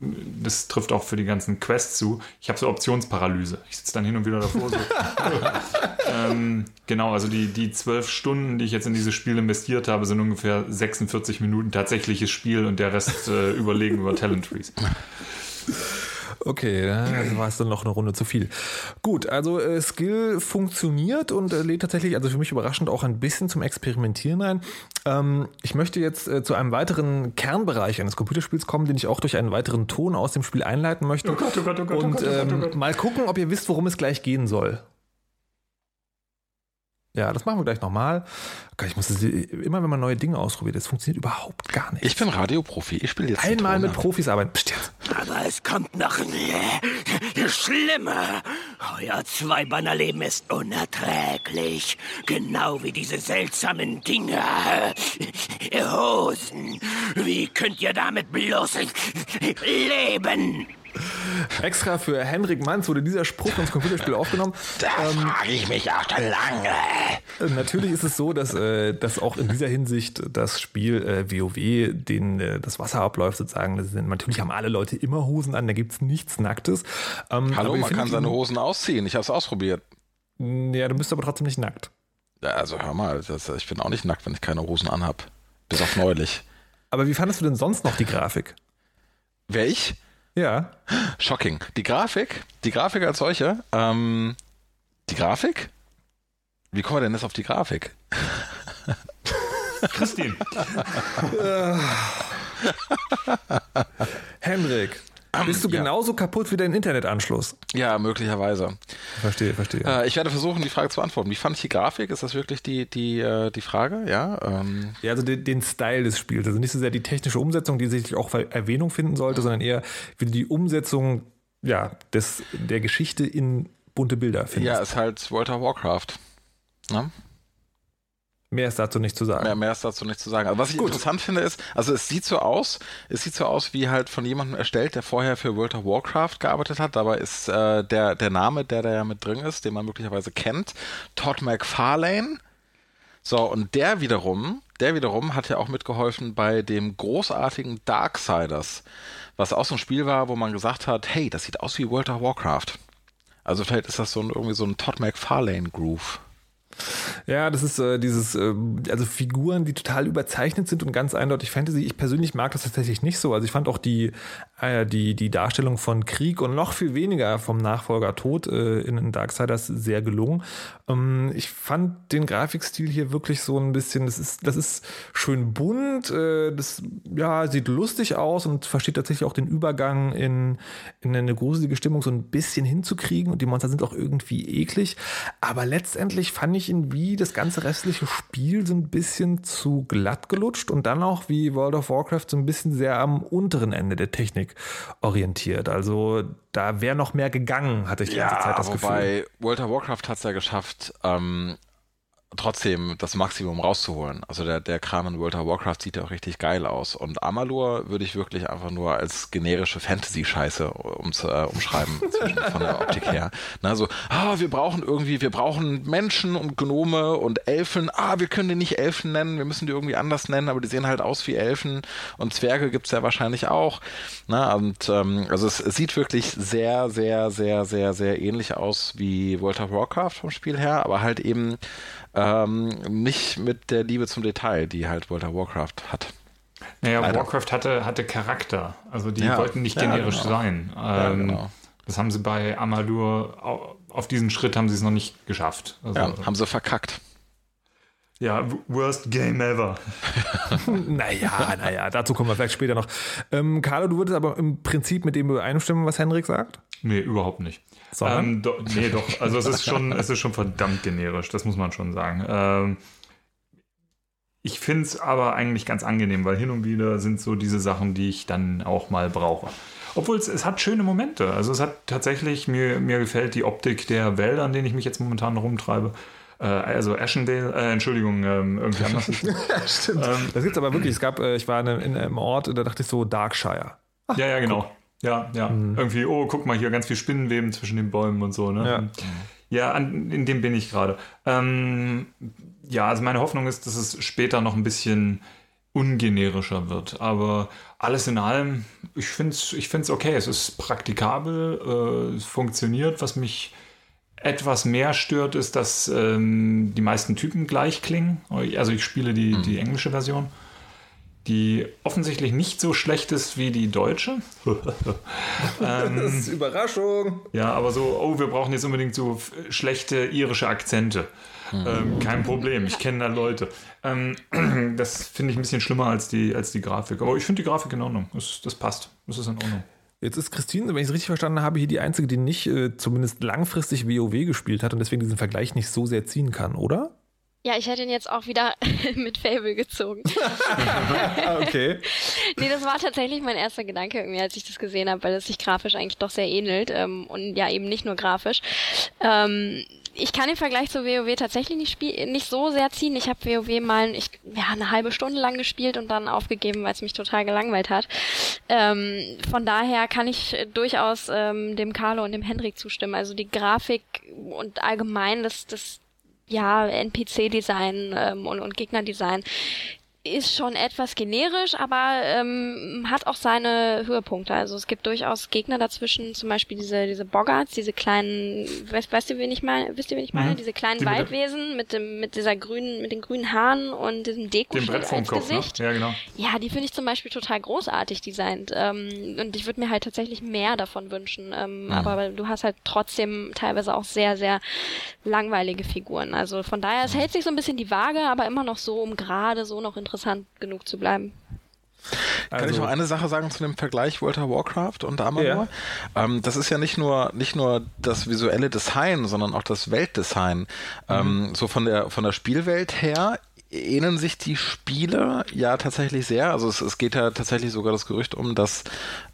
das trifft auch für die ganzen Quests zu. Ich habe so Optionsparalyse. Ich sitze dann hin und wieder davor. So. ähm, genau, also die, die zwölf Stunden, die ich jetzt in dieses Spiel investiert habe, sind ungefähr 46 Minuten tatsächliches Spiel und der Rest äh, überlegen über Talent Trees. Okay, dann war es dann noch eine Runde zu viel. Gut, also äh, Skill funktioniert und äh, lädt tatsächlich, also für mich überraschend, auch ein bisschen zum Experimentieren ein. Ähm, ich möchte jetzt äh, zu einem weiteren Kernbereich eines Computerspiels kommen, den ich auch durch einen weiteren Ton aus dem Spiel einleiten möchte. Oh Gott, oh Gott, oh Gott, oh und ähm, mal gucken, ob ihr wisst, worum es gleich gehen soll. Ja, das machen wir gleich nochmal. Ich muss das, immer, wenn man neue Dinge ausprobiert, das funktioniert überhaupt gar nicht. Ich bin Radioprofi. Ich spiele jetzt. Einmal mit. Profis arbeiten. Psst, jetzt. Aber es kommt noch äh, schlimmer. Euer Zweibannerleben ist unerträglich. Genau wie diese seltsamen Dinger. Hosen. Wie könnt ihr damit bloß leben? Extra für Henrik Manz wurde dieser Spruch ins Computerspiel aufgenommen. Da frage ich mich auch schon lange. Äh, Natürlich ist es so, dass, äh, dass auch in dieser Hinsicht das Spiel äh, WoW, den äh, das Wasser abläuft sozusagen, das sind, natürlich haben alle Leute immer Hosen an, da gibt's nichts Nacktes. Ähm, Hallo, man kann seine Hosen ausziehen. Ich habe es ausprobiert. Ja, du bist aber trotzdem nicht nackt. Ja, also hör mal, das, ich bin auch nicht nackt, wenn ich keine Hosen anhab. Bis auf neulich. Aber wie fandest du denn sonst noch die Grafik? Wer ich? Ja. Shocking. Die Grafik, die Grafik als solche, ähm, die Grafik? Wie kommen wir denn jetzt auf die Grafik? Christine. Henrik, bist du ja. genauso kaputt wie dein Internetanschluss? Ja, möglicherweise. Verstehe, verstehe. Äh, ich werde versuchen, die Frage zu beantworten. Wie fand ich die Grafik? Ist das wirklich die, die, äh, die Frage? Ja. Ähm, Ja, also den, den Style des Spiels. Also nicht so sehr die technische Umsetzung, die sicherlich auch Erwähnung finden sollte, sondern eher wie du die Umsetzung ja, des, der Geschichte in bunte Bilder findest. ja, ist halt World of Warcraft. Ne? Mehr ist dazu nicht zu sagen. Mehr, mehr ist dazu nicht zu sagen. Also was ich Gut. interessant finde ist, also es sieht so aus, es sieht so aus wie halt von jemandem erstellt, der vorher für World of Warcraft gearbeitet hat. Dabei ist äh, der, der Name, der da ja mit drin ist, den man möglicherweise kennt, Todd McFarlane. So, und der wiederum, der wiederum hat ja auch mitgeholfen bei dem großartigen Darksiders, was auch so ein Spiel war, wo man gesagt hat, hey, das sieht aus wie World of Warcraft. Also vielleicht ist das so ein, irgendwie so ein Todd McFarlane Groove. Ja, das ist äh, dieses, äh, also Figuren, die total überzeichnet sind und ganz eindeutig Fantasy. Ich persönlich mag das tatsächlich nicht so. Also ich fand auch die, äh, die, die Darstellung von Krieg und noch viel weniger vom Nachfolger Tod äh, in, in Darksiders sehr gelungen. Ähm, ich fand den Grafikstil hier wirklich so ein bisschen, das ist, das ist schön bunt, äh, das ja, sieht lustig aus und versteht tatsächlich auch den Übergang in, in eine gruselige Stimmung so ein bisschen hinzukriegen und die Monster sind auch irgendwie eklig. Aber letztendlich fand ich ihn wie das ganze restliche Spiel so ein bisschen zu glatt gelutscht und dann auch wie World of Warcraft so ein bisschen sehr am unteren Ende der Technik orientiert. Also da wäre noch mehr gegangen, hatte ich die ganze Zeit das Gefühl. wobei World of Warcraft hat es ja geschafft, ähm, trotzdem das Maximum rauszuholen. Also der, der Kram in World of Warcraft sieht ja auch richtig geil aus. Und Amalur würde ich wirklich einfach nur als generische Fantasy-Scheiße um, äh, umschreiben, von der Optik her. Na, so, ah, wir brauchen irgendwie, wir brauchen Menschen und Gnome und Elfen. Ah, wir können die nicht Elfen nennen, wir müssen die irgendwie anders nennen, aber die sehen halt aus wie Elfen. Und Zwerge gibt's ja wahrscheinlich auch. Na, und ähm, also es, es sieht wirklich sehr, sehr, sehr, sehr, sehr ähnlich aus wie World of Warcraft vom Spiel her, aber halt eben ähm, nicht mit der Liebe zum Detail, die halt World of Warcraft hat. Naja, Leider. Warcraft hatte, hatte Charakter. Also die Ja. wollten nicht Ja, generisch genau. sein. Ja, Ähm, genau. Das haben sie bei Amalur, au- auf diesen Schritt haben sie es noch nicht geschafft. Also, Ja, haben sie verkackt. ja, worst game ever. Naja, naja, dazu kommen wir vielleicht später noch. Ähm, Carlo, du würdest aber im Prinzip mit dem übereinstimmen, was Henrik sagt? Nee, überhaupt nicht. Sondern? Ähm, do, nee, doch. Also es ist schon, es ist schon verdammt generisch, das muss man schon sagen. Ähm, ich finde es aber eigentlich ganz angenehm, weil hin und wieder sind so diese Sachen, die ich dann auch mal brauche. Obwohl es, es hat schöne Momente. Also es hat tatsächlich, mir, mir gefällt die Optik der Wälder, an denen ich mich jetzt momentan rumtreibe. Äh, also Ashendale, äh, Entschuldigung, ähm, irgendwie anders. Stimmt. das gibt's aber wirklich. Es gab, äh, ich war in einem, in einem Ort, da dachte ich so Darkshire. ja, ja, genau. Ja, ja. Irgendwie, oh, guck mal hier, ganz viel Spinnenweben zwischen den Bäumen und so, ne? Ja. Ja, an, in dem bin ich gerade. Ähm, ja, also meine Hoffnung ist, dass es später noch ein bisschen ungenerischer wird. Aber alles in allem, ich finde es ich find's okay. Es ist praktikabel, äh, es funktioniert. Was mich etwas mehr stört, ist, dass ähm, die meisten Typen gleich klingen. Also ich spiele die, die englische Version, die offensichtlich nicht so schlecht ist wie die deutsche. Das ist Überraschung. Ja, aber so, oh, wir brauchen jetzt unbedingt so schlechte irische Akzente. Ähm, kein Problem, ich kenne da Leute. Ähm, das finde ich ein bisschen schlimmer als die, als die Grafik. Aber ich finde die Grafik in Ordnung. Das, das passt. Das ist in Ordnung. Jetzt ist Christine, wenn ich es richtig verstanden habe, hier die Einzige, die nicht äh, zumindest langfristig WoW gespielt hat und deswegen diesen Vergleich nicht so sehr ziehen kann, oder? Ja, ich hätte ihn jetzt auch wieder mit Fable gezogen. Okay. nee, das war tatsächlich mein erster Gedanke irgendwie, als ich das gesehen habe, weil es sich grafisch eigentlich doch sehr ähnelt ähm, und ja eben nicht nur grafisch. Ähm, ich kann den Vergleich zu WoW tatsächlich nicht, spiel nicht so sehr ziehen. Ich habe WoW mal ich, ja, eine halbe Stunde lang gespielt und dann aufgegeben, weil es mich total gelangweilt hat. Ähm, von daher kann ich durchaus ähm, dem Carlo und dem Hendrik zustimmen. Also die Grafik und allgemein das, das ja, NPC-Design ähm, und, und Gegnerdesign ist schon etwas generisch, aber ähm, hat auch seine Höhepunkte. Also es gibt durchaus Gegner dazwischen, zum Beispiel diese diese Boggarts, diese kleinen, weißt, weißt du, wen ich meine? Wisst ihr, wen ich meine? Mhm. Diese kleinen Die Waldwesen mit dem mit dieser grünen mit den grünen Haaren und diesem Deko Dem Brett vom Kopf, ne? Gesicht. Ja, genau. Ja, die finde ich zum Beispiel total großartig designt. Ähm, und ich würde mir halt tatsächlich mehr davon wünschen. Ähm, Aber du hast halt trotzdem teilweise auch sehr, sehr langweilige Figuren. Also von daher, es hält sich so ein bisschen die Waage, aber immer noch so, um gerade so noch interessant genug zu bleiben. Kann ich Also- noch eine Sache sagen zu dem Vergleich World of Warcraft und Amalur? Ähm, das ist ja nicht nur nicht nur das visuelle Design, sondern auch das Weltdesign. Ähm, so von der von der Spielwelt her ähneln sich die Spiele ja tatsächlich sehr. Also es, es geht ja tatsächlich sogar das Gerücht um, dass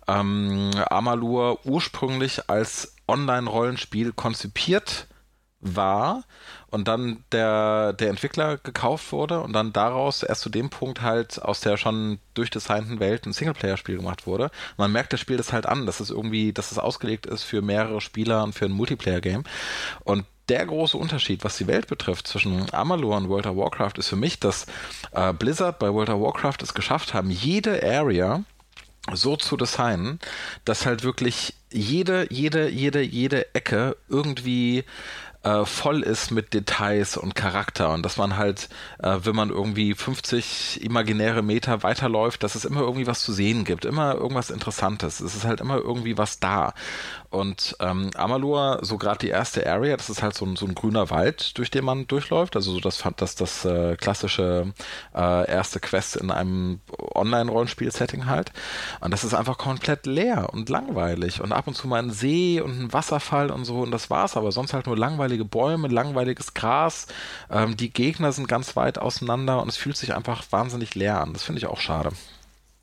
ähm, Amalur ursprünglich als Online-Rollenspiel konzipiert war und dann der, der Entwickler gekauft wurde und dann daraus erst zu dem Punkt halt aus der schon durchdesignten Welt ein Singleplayer-Spiel gemacht wurde. Man merkt das Spiel das halt an, dass es irgendwie, dass es ausgelegt ist für mehrere Spieler und für ein Multiplayer-Game. Und der große Unterschied, was die Welt betrifft, zwischen Amalur und World of Warcraft, ist für mich, dass äh, Blizzard bei World of Warcraft es geschafft haben, jede Area so zu designen, dass halt wirklich jede, jede, jede, jede Ecke irgendwie äh, voll ist mit Details und Charakter und dass man halt, äh, wenn man irgendwie 50 imaginäre Meter weiterläuft, dass es immer irgendwie was zu sehen gibt, immer irgendwas Interessantes. Es ist halt immer irgendwie was da. Und ähm, Amalur, so gerade die erste Area, das ist halt so ein, so ein grüner Wald, durch den man durchläuft. Also so das, das, das äh, klassische äh, erste Quest in einem Online-Rollenspiel-Setting halt. Und das ist einfach komplett leer und langweilig. Und ab und zu mal ein See und ein Wasserfall und so. Und das war's aber. Sonst halt nur langweilige Bäume, langweiliges Gras. Ähm, die Gegner sind ganz weit auseinander und es fühlt sich einfach wahnsinnig leer an. Das finde ich auch schade.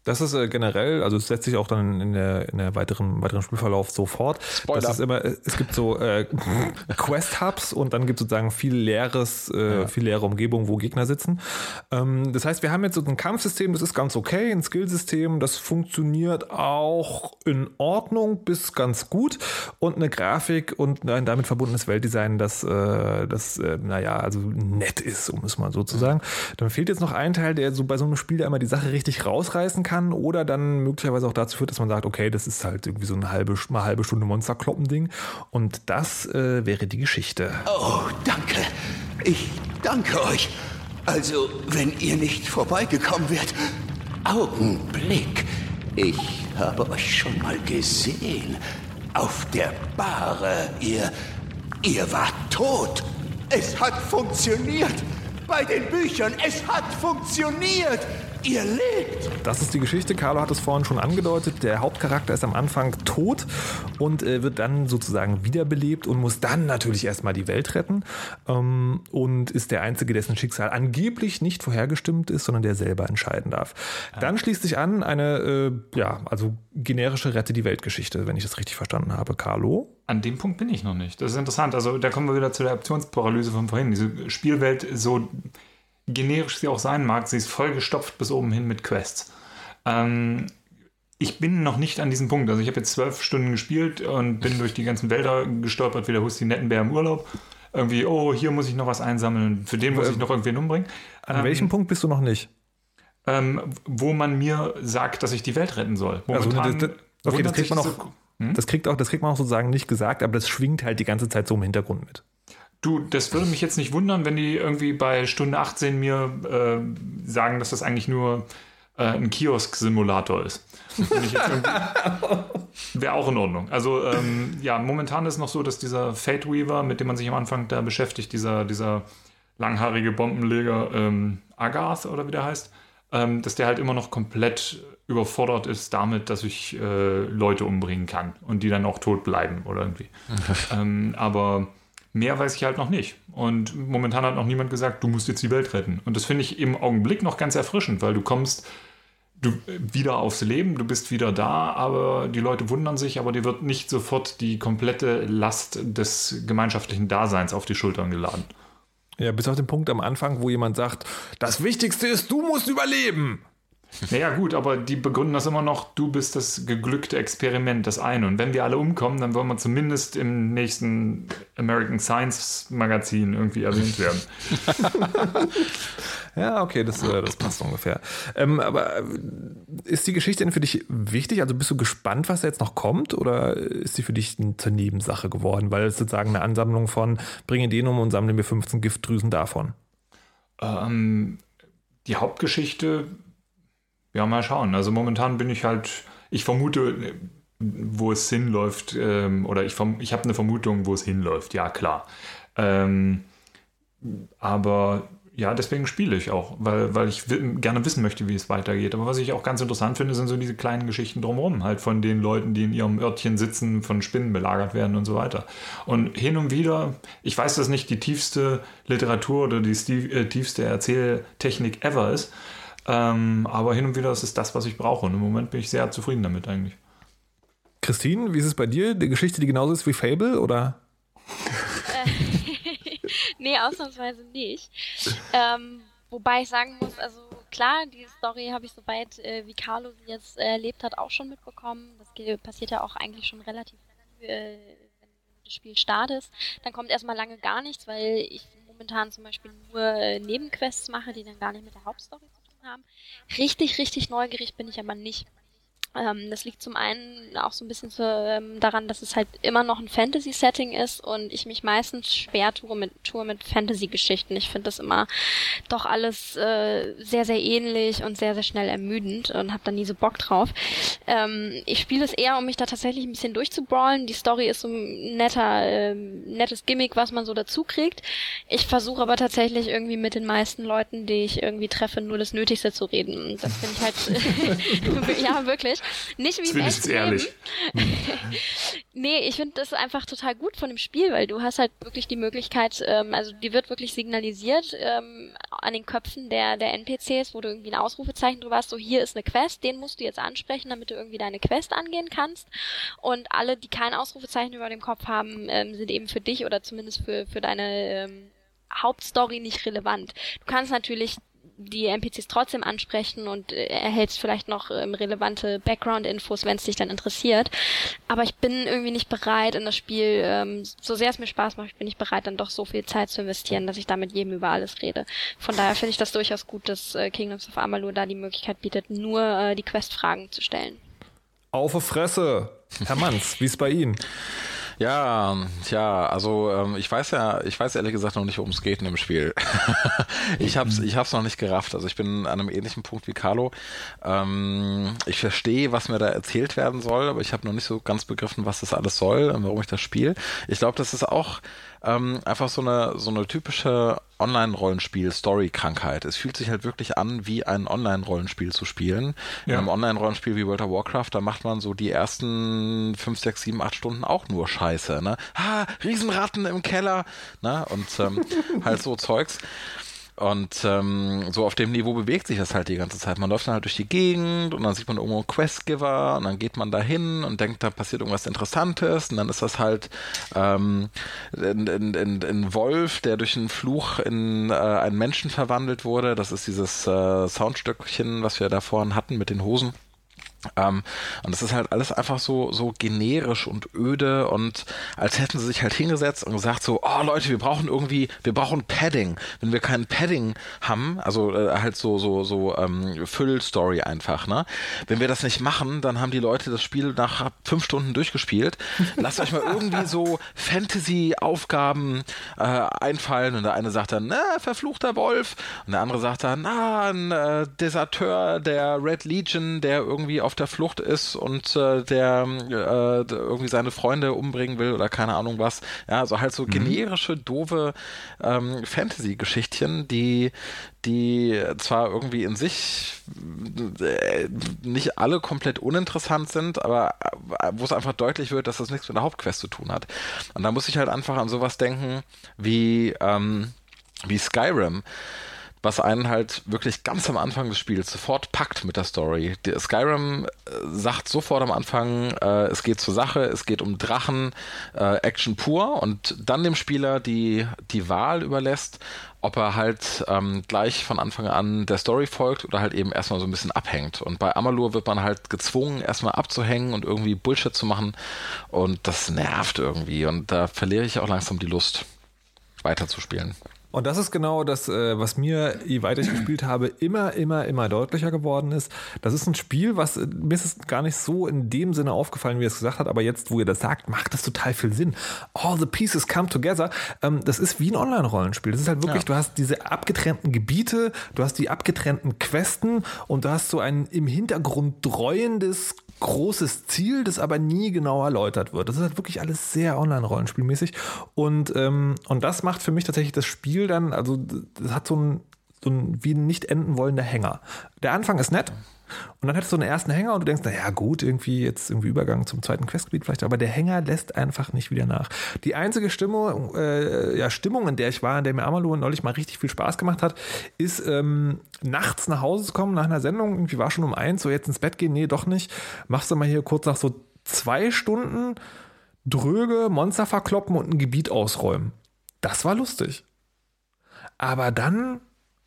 Das ist äh, generell, also es setzt sich auch dann in der, in der weiteren, weiteren Spielverlauf so fort. Spoiler. Das ist immer, es gibt so äh, Quest-Hubs und dann gibt es sozusagen viel leeres, äh, viel leere Umgebung, wo Gegner sitzen. Ähm, das heißt, wir haben jetzt so ein Kampfsystem, das ist ganz okay, ein Skillsystem, das funktioniert auch in Ordnung bis ganz gut und eine Grafik und ein damit verbundenes Weltdesign, das, äh, das äh, naja, also nett ist, um es mal so zu sagen. Dann fehlt jetzt noch ein Teil, der so bei so einem Spiel einmal die Sache richtig rausreißen kann oder dann möglicherweise auch dazu führt, dass man sagt, okay, das ist halt irgendwie so eine halbe, mal halbe Stunde Monsterkloppen-Ding und das äh, wäre die Geschichte. Oh, danke. Ich danke euch. Also, wenn ihr nicht vorbeigekommen wärt. Augenblick. Ich habe euch schon mal gesehen. Auf der Bahre. Ihr. Ihr wart tot. Es hat funktioniert. Bei den Büchern. Es hat funktioniert. Ihr lebt. Das ist die Geschichte. Carlo hat es vorhin schon angedeutet. Der Hauptcharakter ist am Anfang tot und äh, wird dann sozusagen wiederbelebt und muss dann natürlich erstmal die Welt retten ähm, und ist der Einzige, dessen Schicksal angeblich nicht vorhergestimmt ist, sondern der selber entscheiden darf. Dann schließt sich an eine, äh, ja, also generische Rette die Weltgeschichte, wenn ich das richtig verstanden habe. Carlo? An dem Punkt bin ich noch nicht. Das ist interessant. Also da kommen wir wieder zu der Optionsparalyse von vorhin. Diese Spielwelt so generisch sie auch sein mag, sie ist vollgestopft bis oben hin mit Quests. Ähm, ich bin noch nicht an diesem Punkt. Also ich habe jetzt zwölf Stunden gespielt und bin durch die ganzen Wälder gestolpert, wie der Husti Nettenbär im Urlaub. Irgendwie, oh, hier muss ich noch was einsammeln, für den muss ich noch irgendwen umbringen. An Ähm, welchem Punkt bist du noch nicht? Ähm, wo man mir sagt, dass ich die Welt retten soll. Also, Momentan das- das- okay, das kriegt man auch- so- Das kriegt, auch, das kriegt man auch sozusagen nicht gesagt, aber das schwingt halt die ganze Zeit so im Hintergrund mit. Du, das würde mich jetzt nicht wundern, wenn die irgendwie bei Stunde 18 mir äh, sagen, dass das eigentlich nur äh, ein Kiosk-Simulator ist. Wäre auch in Ordnung. Also ähm, ja, momentan ist noch so, dass dieser Fate Weaver, mit dem man sich am Anfang da beschäftigt, dieser, dieser langhaarige Bombenleger ähm, Agath oder wie der heißt, ähm, dass der halt immer noch komplett überfordert ist damit, dass ich äh, Leute umbringen kann und die dann auch tot bleiben oder irgendwie. ähm, aber mehr weiß ich halt noch nicht. Und momentan hat noch niemand gesagt, du musst jetzt die Welt retten. Und das finde ich im Augenblick noch ganz erfrischend, weil du kommst du wieder aufs Leben, du bist wieder da, aber die Leute wundern sich, aber dir wird nicht sofort die komplette Last des gemeinschaftlichen Daseins auf die Schultern geladen. Ja, bis auf den Punkt am Anfang, wo jemand sagt, das Wichtigste ist, du musst überleben. Naja, gut, aber die begründen das immer noch, du bist das geglückte Experiment, das eine. Und wenn wir alle umkommen, dann wollen wir zumindest im nächsten American Science Magazin irgendwie erwähnt werden. Ja, okay, das, äh, das passt ungefähr. Ähm, aber äh, ist die Geschichte denn für dich wichtig? Also bist du gespannt, was da jetzt noch kommt? Oder ist sie für dich zur Nebensache geworden? Weil es sozusagen eine Ansammlung von bringe den um und sammle mir 15 Giftdrüsen davon. Ähm, die Hauptgeschichte, ja, mal schauen. Also momentan bin ich halt, ich vermute, wo es hinläuft, ähm, oder ich, ich habe eine Vermutung, wo es hinläuft, ja klar. Ähm, aber ja, deswegen spiele ich auch, weil, weil ich gerne wissen möchte, wie es weitergeht. Aber was ich auch ganz interessant finde, sind so diese kleinen Geschichten drumherum, halt von den Leuten, die in ihrem Örtchen sitzen, von Spinnen belagert werden und so weiter. Und hin und wieder, ich weiß, dass nicht die tiefste Literatur oder die äh, tiefste Erzähltechnik ever ist, ähm, aber hin und wieder ist es das, was ich brauche. Und im Moment bin ich sehr zufrieden damit eigentlich. Christine, wie ist es bei dir? Die Geschichte, die genauso ist wie Fable? Oder? nee, ausnahmsweise nicht. Ähm, wobei ich sagen muss, also klar, die Story habe ich soweit, äh, wie Carlo sie jetzt äh, erlebt hat, auch schon mitbekommen. Das passiert ja auch eigentlich schon relativ äh, wenn du das Spiel startest. Dann kommt erstmal lange gar nichts, weil ich momentan zum Beispiel nur äh, Nebenquests mache, die dann gar nicht mit der Hauptstory zu tun haben. Richtig, richtig neugierig bin ich aber nicht. Ähm, das liegt zum einen auch so ein bisschen zu, ähm, daran, dass es halt immer noch ein Fantasy-Setting ist und ich mich meistens schwer tue mit, tue mit Fantasy-Geschichten. Ich finde das immer doch alles äh, sehr, sehr ähnlich und sehr, sehr schnell ermüdend und habe da nie so Bock drauf. Ähm, ich spiele es eher, um mich da tatsächlich ein bisschen durchzubrawlen. Die Story ist so ein netter, ähm, nettes Gimmick, was man so dazu kriegt. Ich versuche aber tatsächlich irgendwie mit den meisten Leuten, die ich irgendwie treffe, nur das Nötigste zu reden. Das finde ich halt, ja wirklich. Nicht wie im Wenigstens echten ehrlich. Nee, ich finde das einfach total gut von dem Spiel, weil du hast halt wirklich die Möglichkeit, ähm, also die wird wirklich signalisiert ähm, an den Köpfen der, der NPCs, wo du irgendwie ein Ausrufezeichen drüber hast, so hier ist eine Quest, den musst du jetzt ansprechen, damit du irgendwie deine Quest angehen kannst. Und alle, die kein Ausrufezeichen über dem Kopf haben, ähm, sind eben für dich oder zumindest für, für deine ähm, Hauptstory nicht relevant. Du kannst natürlich die NPCs trotzdem ansprechen und äh, erhältst vielleicht noch ähm, relevante Background-Infos, wenn es dich dann interessiert. Aber ich bin irgendwie nicht bereit in das Spiel, ähm, so sehr es mir Spaß macht, ich bin nicht bereit, dann doch so viel Zeit zu investieren, dass ich da mit jedem über alles rede. Von daher finde ich das durchaus gut, dass äh, Kingdoms of Amalur da die Möglichkeit bietet, nur äh, die Quest-Fragen zu stellen. Auf Fresse! Herr Manns, wie ist bei Ihnen? Ja, tja, also ähm, ich weiß ja, ich weiß ehrlich gesagt noch nicht, worum es geht in dem Spiel. ich hab's, ich hab's noch nicht gerafft. Also ich bin an einem ähnlichen Punkt wie Carlo. Ähm, ich verstehe, was mir da erzählt werden soll, aber ich habe noch nicht so ganz begriffen, was das alles soll und warum ich das spiele. Ich glaube, das ist auch ähm, einfach so eine, so eine typische Online-Rollenspiel-Story-Krankheit. Es fühlt sich halt wirklich an, wie ein Online-Rollenspiel zu spielen. Ja. In einem Online-Rollenspiel wie World of Warcraft, da macht man so die ersten fünf, sechs, sieben, acht Stunden auch nur Scheiße. Ne? Ah, Riesenratten im Keller. Ne? Und ähm, halt so Zeugs. Und ähm, so auf dem Niveau bewegt sich das halt die ganze Zeit. Man läuft dann halt durch die Gegend und dann sieht man irgendwo einen Questgiver und dann geht man da hin und denkt, da passiert irgendwas Interessantes und dann ist das halt ähm, ein, ein, ein Wolf, der durch einen Fluch in äh, einen Menschen verwandelt wurde. Das ist dieses äh, Soundstückchen, was wir da vorhin hatten mit den Hosen. Ähm, und das ist halt alles einfach so, so generisch und öde und als hätten sie sich halt hingesetzt und gesagt so, oh Leute, wir brauchen irgendwie, wir brauchen Padding. Wenn wir kein Padding haben, also äh, halt so, so, so ähm, Füll-Story einfach, ne? Wenn wir das nicht machen, dann haben die Leute das Spiel nach fünf Stunden durchgespielt. Lasst euch mal irgendwie so Fantasy-Aufgaben äh, einfallen und der eine sagt dann, na, verfluchter Wolf und der andere sagt dann, na, ein äh, Deserteur der Red Legion, der irgendwie auf auf der Flucht ist und äh, der äh, irgendwie seine Freunde umbringen will oder keine Ahnung was. Ja, also halt so mhm. generische, doofe ähm, Fantasy-Geschichtchen, die, die zwar irgendwie in sich äh, nicht alle komplett uninteressant sind, aber äh, wo es einfach deutlich wird, dass das nichts mit der Hauptquest zu tun hat. Und da muss ich halt einfach an sowas denken wie, ähm, wie Skyrim was einen halt wirklich ganz am Anfang des Spiels sofort packt mit der Story. Die Skyrim äh, sagt sofort am Anfang, äh, es geht zur Sache, es geht um Drachen, äh, Action pur und dann dem Spieler die, die Wahl überlässt, ob er halt ähm, gleich von Anfang an der Story folgt oder halt eben erstmal so ein bisschen abhängt. Und bei Amalur wird man halt gezwungen, erstmal abzuhängen und irgendwie Bullshit zu machen und das nervt irgendwie und da verliere ich auch langsam die Lust, weiterzuspielen. Und das ist genau das, äh, was mir, je weiter ich gespielt habe, immer, immer, immer deutlicher geworden ist. Das ist ein Spiel, was äh, mir ist es gar nicht so in dem Sinne aufgefallen, wie er es gesagt hat, aber jetzt, wo ihr das sagt, macht das total viel Sinn. All the pieces come together. Ähm, das ist wie ein Online-Rollenspiel. Das ist halt wirklich, ja. du hast diese abgetrennten Gebiete, du hast die abgetrennten Questen und du hast so ein im Hintergrund dreuendes großes Ziel, das aber nie genau erläutert wird. Das ist halt wirklich alles sehr online-rollenspielmäßig. Und, ähm, und das macht für mich tatsächlich das Spiel dann, also das hat so ein, so ein wie ein nicht enden wollender Hänger. Der Anfang ist nett, und dann hättest du einen ersten Hänger und du denkst, naja, gut, irgendwie jetzt irgendwie Übergang zum zweiten Questgebiet vielleicht, aber der Hänger lässt einfach nicht wieder nach. Die einzige Stimmung, äh, ja, Stimmung, in der ich war, in der mir Amalu neulich mal richtig viel Spaß gemacht hat, ist ähm, nachts nach Hause zu kommen nach einer Sendung, irgendwie war schon um eins, so jetzt ins Bett gehen, nee, doch nicht. Machst du mal hier kurz nach so zwei Stunden dröge Monster verkloppen und ein Gebiet ausräumen. Das war lustig. Aber dann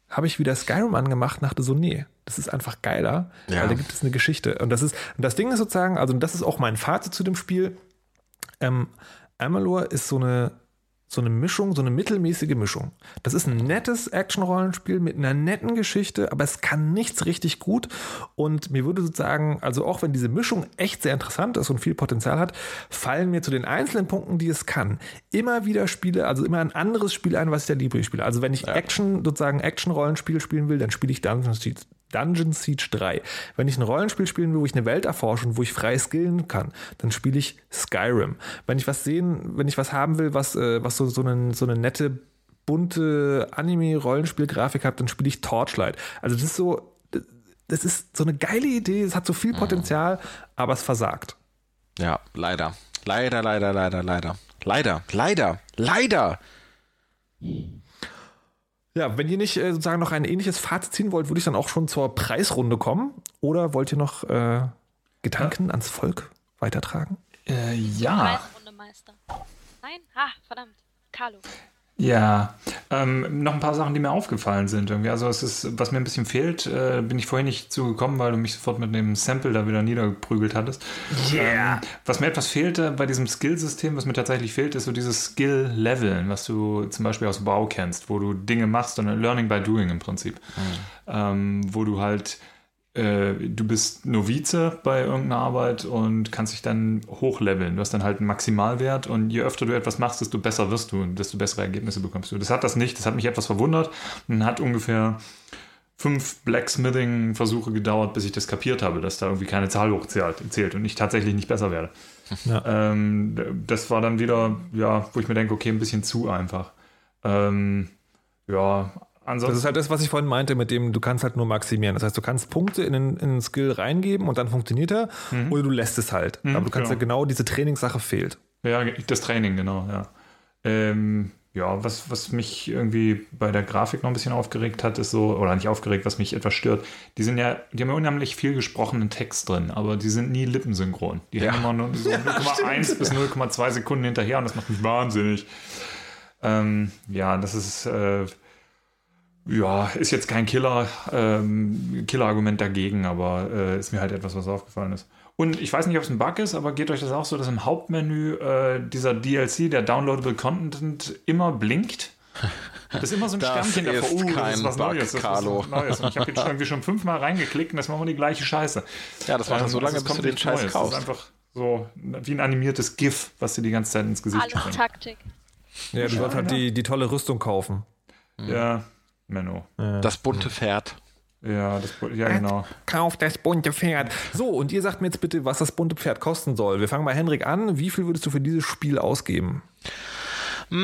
habe ich wieder Skyrim angemacht, dachte so, nee, das ist einfach geiler, ja. weil da gibt es eine Geschichte. Und das ist, und das Ding ist sozusagen, also das ist auch mein Fazit zu dem Spiel. Ähm, Amalur ist so eine so eine Mischung, so eine mittelmäßige Mischung. Das ist ein nettes Action-Rollenspiel mit einer netten Geschichte, aber es kann nichts richtig gut. Und mir würde sozusagen, also auch wenn diese Mischung echt sehr interessant ist und viel Potenzial hat, fallen mir zu den einzelnen Punkten, die es kann, immer wieder Spiele, also immer ein anderes Spiel ein, was ich der Libre spiele. Also wenn ich ja. Action, sozusagen Action-Rollenspiel spielen will, dann spiele ich Dungeons Dungeon Siege 3. Wenn ich ein Rollenspiel spielen will, wo ich eine Welt erforsche und wo ich frei skillen kann, dann spiele ich Skyrim. Wenn ich was sehen, wenn ich was haben will, was, äh, was so, so, eine, so eine nette, bunte Anime-Rollenspiel-Grafik hat, dann spiele ich Torchlight. Also das ist so, das ist so eine geile Idee, es hat so viel Potenzial, aber es versagt. Ja, leider. Leider, leider, leider, leider. Leider, leider, leider. Ja, wenn ihr nicht äh, sozusagen noch ein ähnliches Fazit ziehen wollt, würde ich dann auch schon zur Preisrunde kommen. Oder wollt ihr noch äh, Gedanken ans Volk weitertragen? Äh, ja. Preisrunde Meister. Nein? Ha, verdammt. Carlo. Ja, ähm, noch ein paar Sachen, die mir aufgefallen sind. Irgendwie. Also es ist, was mir ein bisschen fehlt, äh, bin ich vorhin nicht zugekommen, weil du mich sofort mit dem Sample da wieder niedergeprügelt hattest. Yeah. Ähm, was mir etwas fehlte bei diesem Skill-System, was mir tatsächlich fehlt, ist so dieses Skill-Leveln, was du zum Beispiel aus Bau kennst, wo du Dinge machst und Learning by Doing im Prinzip. Ähm, wo du halt äh, du bist Novize bei irgendeiner Arbeit und kannst dich dann hochleveln. Du hast dann halt einen Maximalwert und je öfter du etwas machst, desto besser wirst du und desto bessere Ergebnisse bekommst du. Das hat das nicht, das hat mich etwas verwundert und hat ungefähr fünf Blacksmithing-Versuche gedauert, bis ich das kapiert habe, dass da irgendwie keine Zahl hochzählt zählt und ich tatsächlich nicht besser werde. Ähm, das war dann wieder, ja, wo ich mir denke, okay, ein bisschen zu einfach. Ähm, ja, ansonsten. Das ist halt das, was ich vorhin meinte, mit dem du kannst halt nur maximieren. Das heißt, du kannst Punkte in den, in den Skill reingeben und dann funktioniert er oder du lässt es halt. Aber du kannst ja genau diese Trainingssache fehlt. Ja, das Training, genau, ja. Ähm, ja, was, was mich irgendwie bei der Grafik noch ein bisschen aufgeregt hat, ist so, oder nicht aufgeregt, was mich etwas stört, die sind ja, die haben ja unheimlich viel gesprochenen Text drin, aber die sind nie lippensynchron. Die Ja. hängen immer nur so 0,1 bis 0,2 Sekunden hinterher und das macht mich wahnsinnig. Ähm, ja, das ist, äh, ja, ist jetzt kein Killer, ähm, Killer-Argument dagegen, aber äh, ist mir halt etwas, was aufgefallen ist. Und ich weiß nicht, ob es ein Bug ist, aber geht euch das auch so, dass im Hauptmenü äh, dieser DLC, der Downloadable Content, immer blinkt? Das ist immer so ein Das Sternchen davor. ist Uh, das ist was Bug, Neues. Das ist Carlo. was Neues. Und ich habe jetzt schon, irgendwie schon fünfmal reingeklickt und das machen wir die gleiche Scheiße. Ja, das macht er so Ähm, lange, also es bis du kommt den Scheiß Neues. kaufst. Das ist einfach so wie ein animiertes GIF, was dir die ganze Zeit ins Gesicht Alles springt. Taktik. Ja, du sollst halt die, die tolle Rüstung kaufen. Ja, Menno. Das bunte Pferd. Ja, das, ja genau. Kauf das bunte Pferd. So, und ihr sagt mir jetzt bitte, was das bunte Pferd kosten soll. Wir fangen bei Henrik an. Wie viel würdest du für dieses Spiel ausgeben? Mm,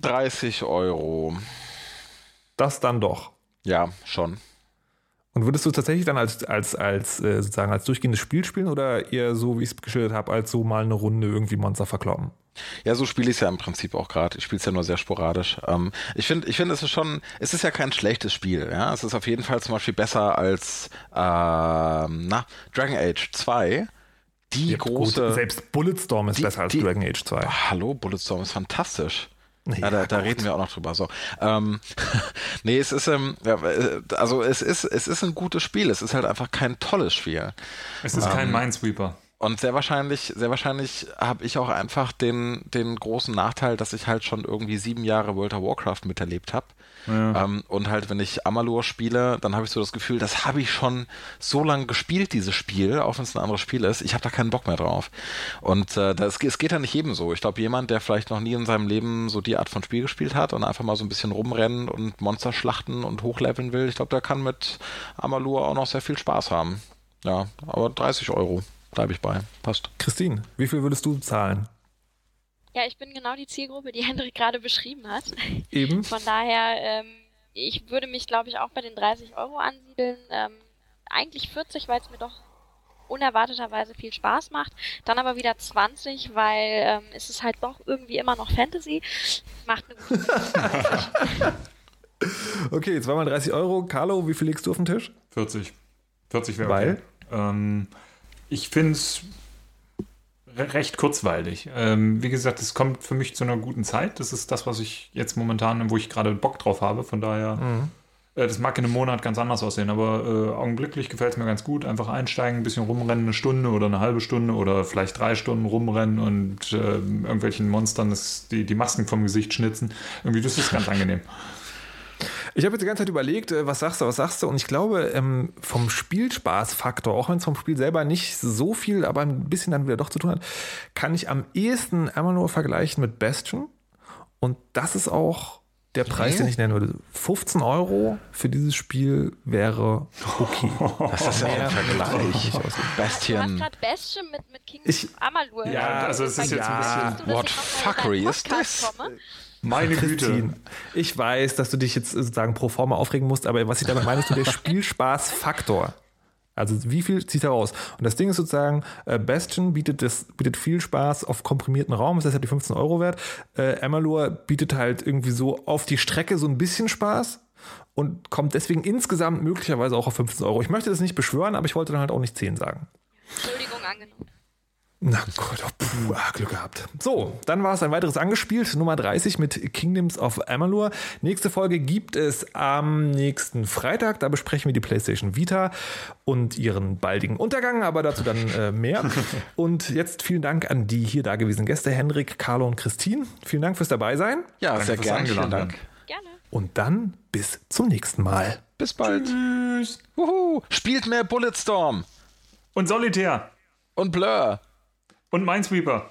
30 Euro. Das dann doch. Ja, schon. Und würdest du tatsächlich dann als, als, als äh, sozusagen als durchgehendes Spiel spielen oder eher so, wie ich es geschildert habe, als so mal eine Runde irgendwie Monster verkloppen? Ja, so spiele ich es ja im Prinzip auch gerade. Ich spiele es ja nur sehr sporadisch. Ähm, ich finde, ich finde, es ist schon, es ist ja kein schlechtes Spiel. Ja, es ist auf jeden Fall zum Beispiel besser als ähm, na, Dragon Age 2. Die Ja, große. gut, selbst Bulletstorm ist die- besser als die- Dragon Age 2. Ah, hallo, Bulletstorm ist fantastisch. Ja, Ja, da, da reden wir auch noch drüber. So, ähm, nee, es ist, ähm, ja, äh, also es ist, es ist ein gutes Spiel. Es ist halt einfach kein tolles Spiel. Es ist kein Minesweeper. Und sehr wahrscheinlich, sehr wahrscheinlich habe ich auch einfach den, den großen Nachteil, dass ich halt schon irgendwie sieben Jahre World of Warcraft miterlebt habe. Ähm, und halt, wenn ich Amalur spiele, dann habe ich so das Gefühl, das habe ich schon so lange gespielt, dieses Spiel, auch wenn es ein anderes Spiel ist. Ich habe da keinen Bock mehr drauf. Und äh, das, es geht ja nicht jedem so. Ich glaube, jemand, der vielleicht noch nie in seinem Leben so die Art von Spiel gespielt hat und einfach mal so ein bisschen rumrennen und Monster schlachten und hochleveln will, ich glaube, der kann mit Amalur auch noch sehr viel Spaß haben. Ja, aber 30 Euro bleibe ich bei. Passt. Christine, wie viel würdest du zahlen? Ja, ich bin genau die Zielgruppe, die Hendrik gerade beschrieben hat. Eben. Von daher, ähm, ich würde mich, glaube ich, auch bei den 30 Euro ansiedeln. Ähm, eigentlich 40, weil es mir doch unerwarteterweise viel Spaß macht. Dann aber wieder 20, weil ähm, es ist halt doch irgendwie immer noch Fantasy. Macht eine gute Okay, zweimal 30 Euro. Carlo, wie viel legst du auf den Tisch? 40. 40 wäre Weil? okay. Ähm, ich finde es re recht kurzweilig. Ähm, wie gesagt, es kommt für mich zu einer guten Zeit. Das ist das, was ich jetzt momentan, wo ich gerade Bock drauf habe. Von daher, äh, das mag in einem Monat ganz anders aussehen, aber äh, augenblicklich gefällt es mir ganz gut. Einfach einsteigen, ein bisschen rumrennen, eine Stunde oder eine halbe Stunde oder vielleicht drei Stunden rumrennen und äh, irgendwelchen Monstern das, die, die Masken vom Gesicht schnitzen. Irgendwie, das ist ganz angenehm. Ich habe jetzt die ganze Zeit überlegt, äh, was sagst du, was sagst du? Und ich glaube, ähm, vom Spielspaßfaktor, auch wenn es vom Spiel selber nicht so viel, aber ein bisschen dann wieder doch zu tun hat, kann ich am ehesten einmal nur vergleichen mit Bastion. Und das ist auch der Preis, den ich nennen würde. 15 Euro für dieses Spiel wäre okay. Das ist ja ein Vergleich. Du hast Bastion. gerade Bastion mit, mit King Ich- Amalur. Ja, also es ist jetzt ein Möchtest du, dass What fuckery deinen is Podcast this? komme? Meine Güte. Ich weiß, dass du dich jetzt sozusagen pro forma aufregen musst, aber was ich damit meine, ist der Spielspaßfaktor. Also wie viel zieht er raus? Und das Ding ist sozusagen, äh, Bastion bietet, das, bietet viel Spaß auf komprimierten Raum, das er hat die 15 Euro wert. Äh, Amalur bietet halt irgendwie so auf die Strecke so ein bisschen Spaß und kommt deswegen insgesamt möglicherweise auch auf 15 Euro. Ich möchte das nicht beschwören, aber ich wollte dann halt auch nicht 10 sagen. Entschuldigung, angenommen. Na Gott, oh, puh, ah, Glück gehabt. So, dann war es ein weiteres angespielt, Nummer 30 mit Kingdoms of Amalur. Nächste Folge gibt es am nächsten Freitag. Da besprechen wir die PlayStation Vita und ihren baldigen Untergang, aber dazu dann äh, mehr. und jetzt vielen Dank an die hier dagewesenen Gäste, Henrik, Carlo und Christine. Vielen Dank fürs Dabeisein. Ja, Danke sehr gerne. Vielen Dank. Gerne. Und dann bis zum nächsten Mal. Bis bald. Tschüss. Wuhu. Spielt mehr Bulletstorm Und Solitär. und Blur. Und Minesweeper.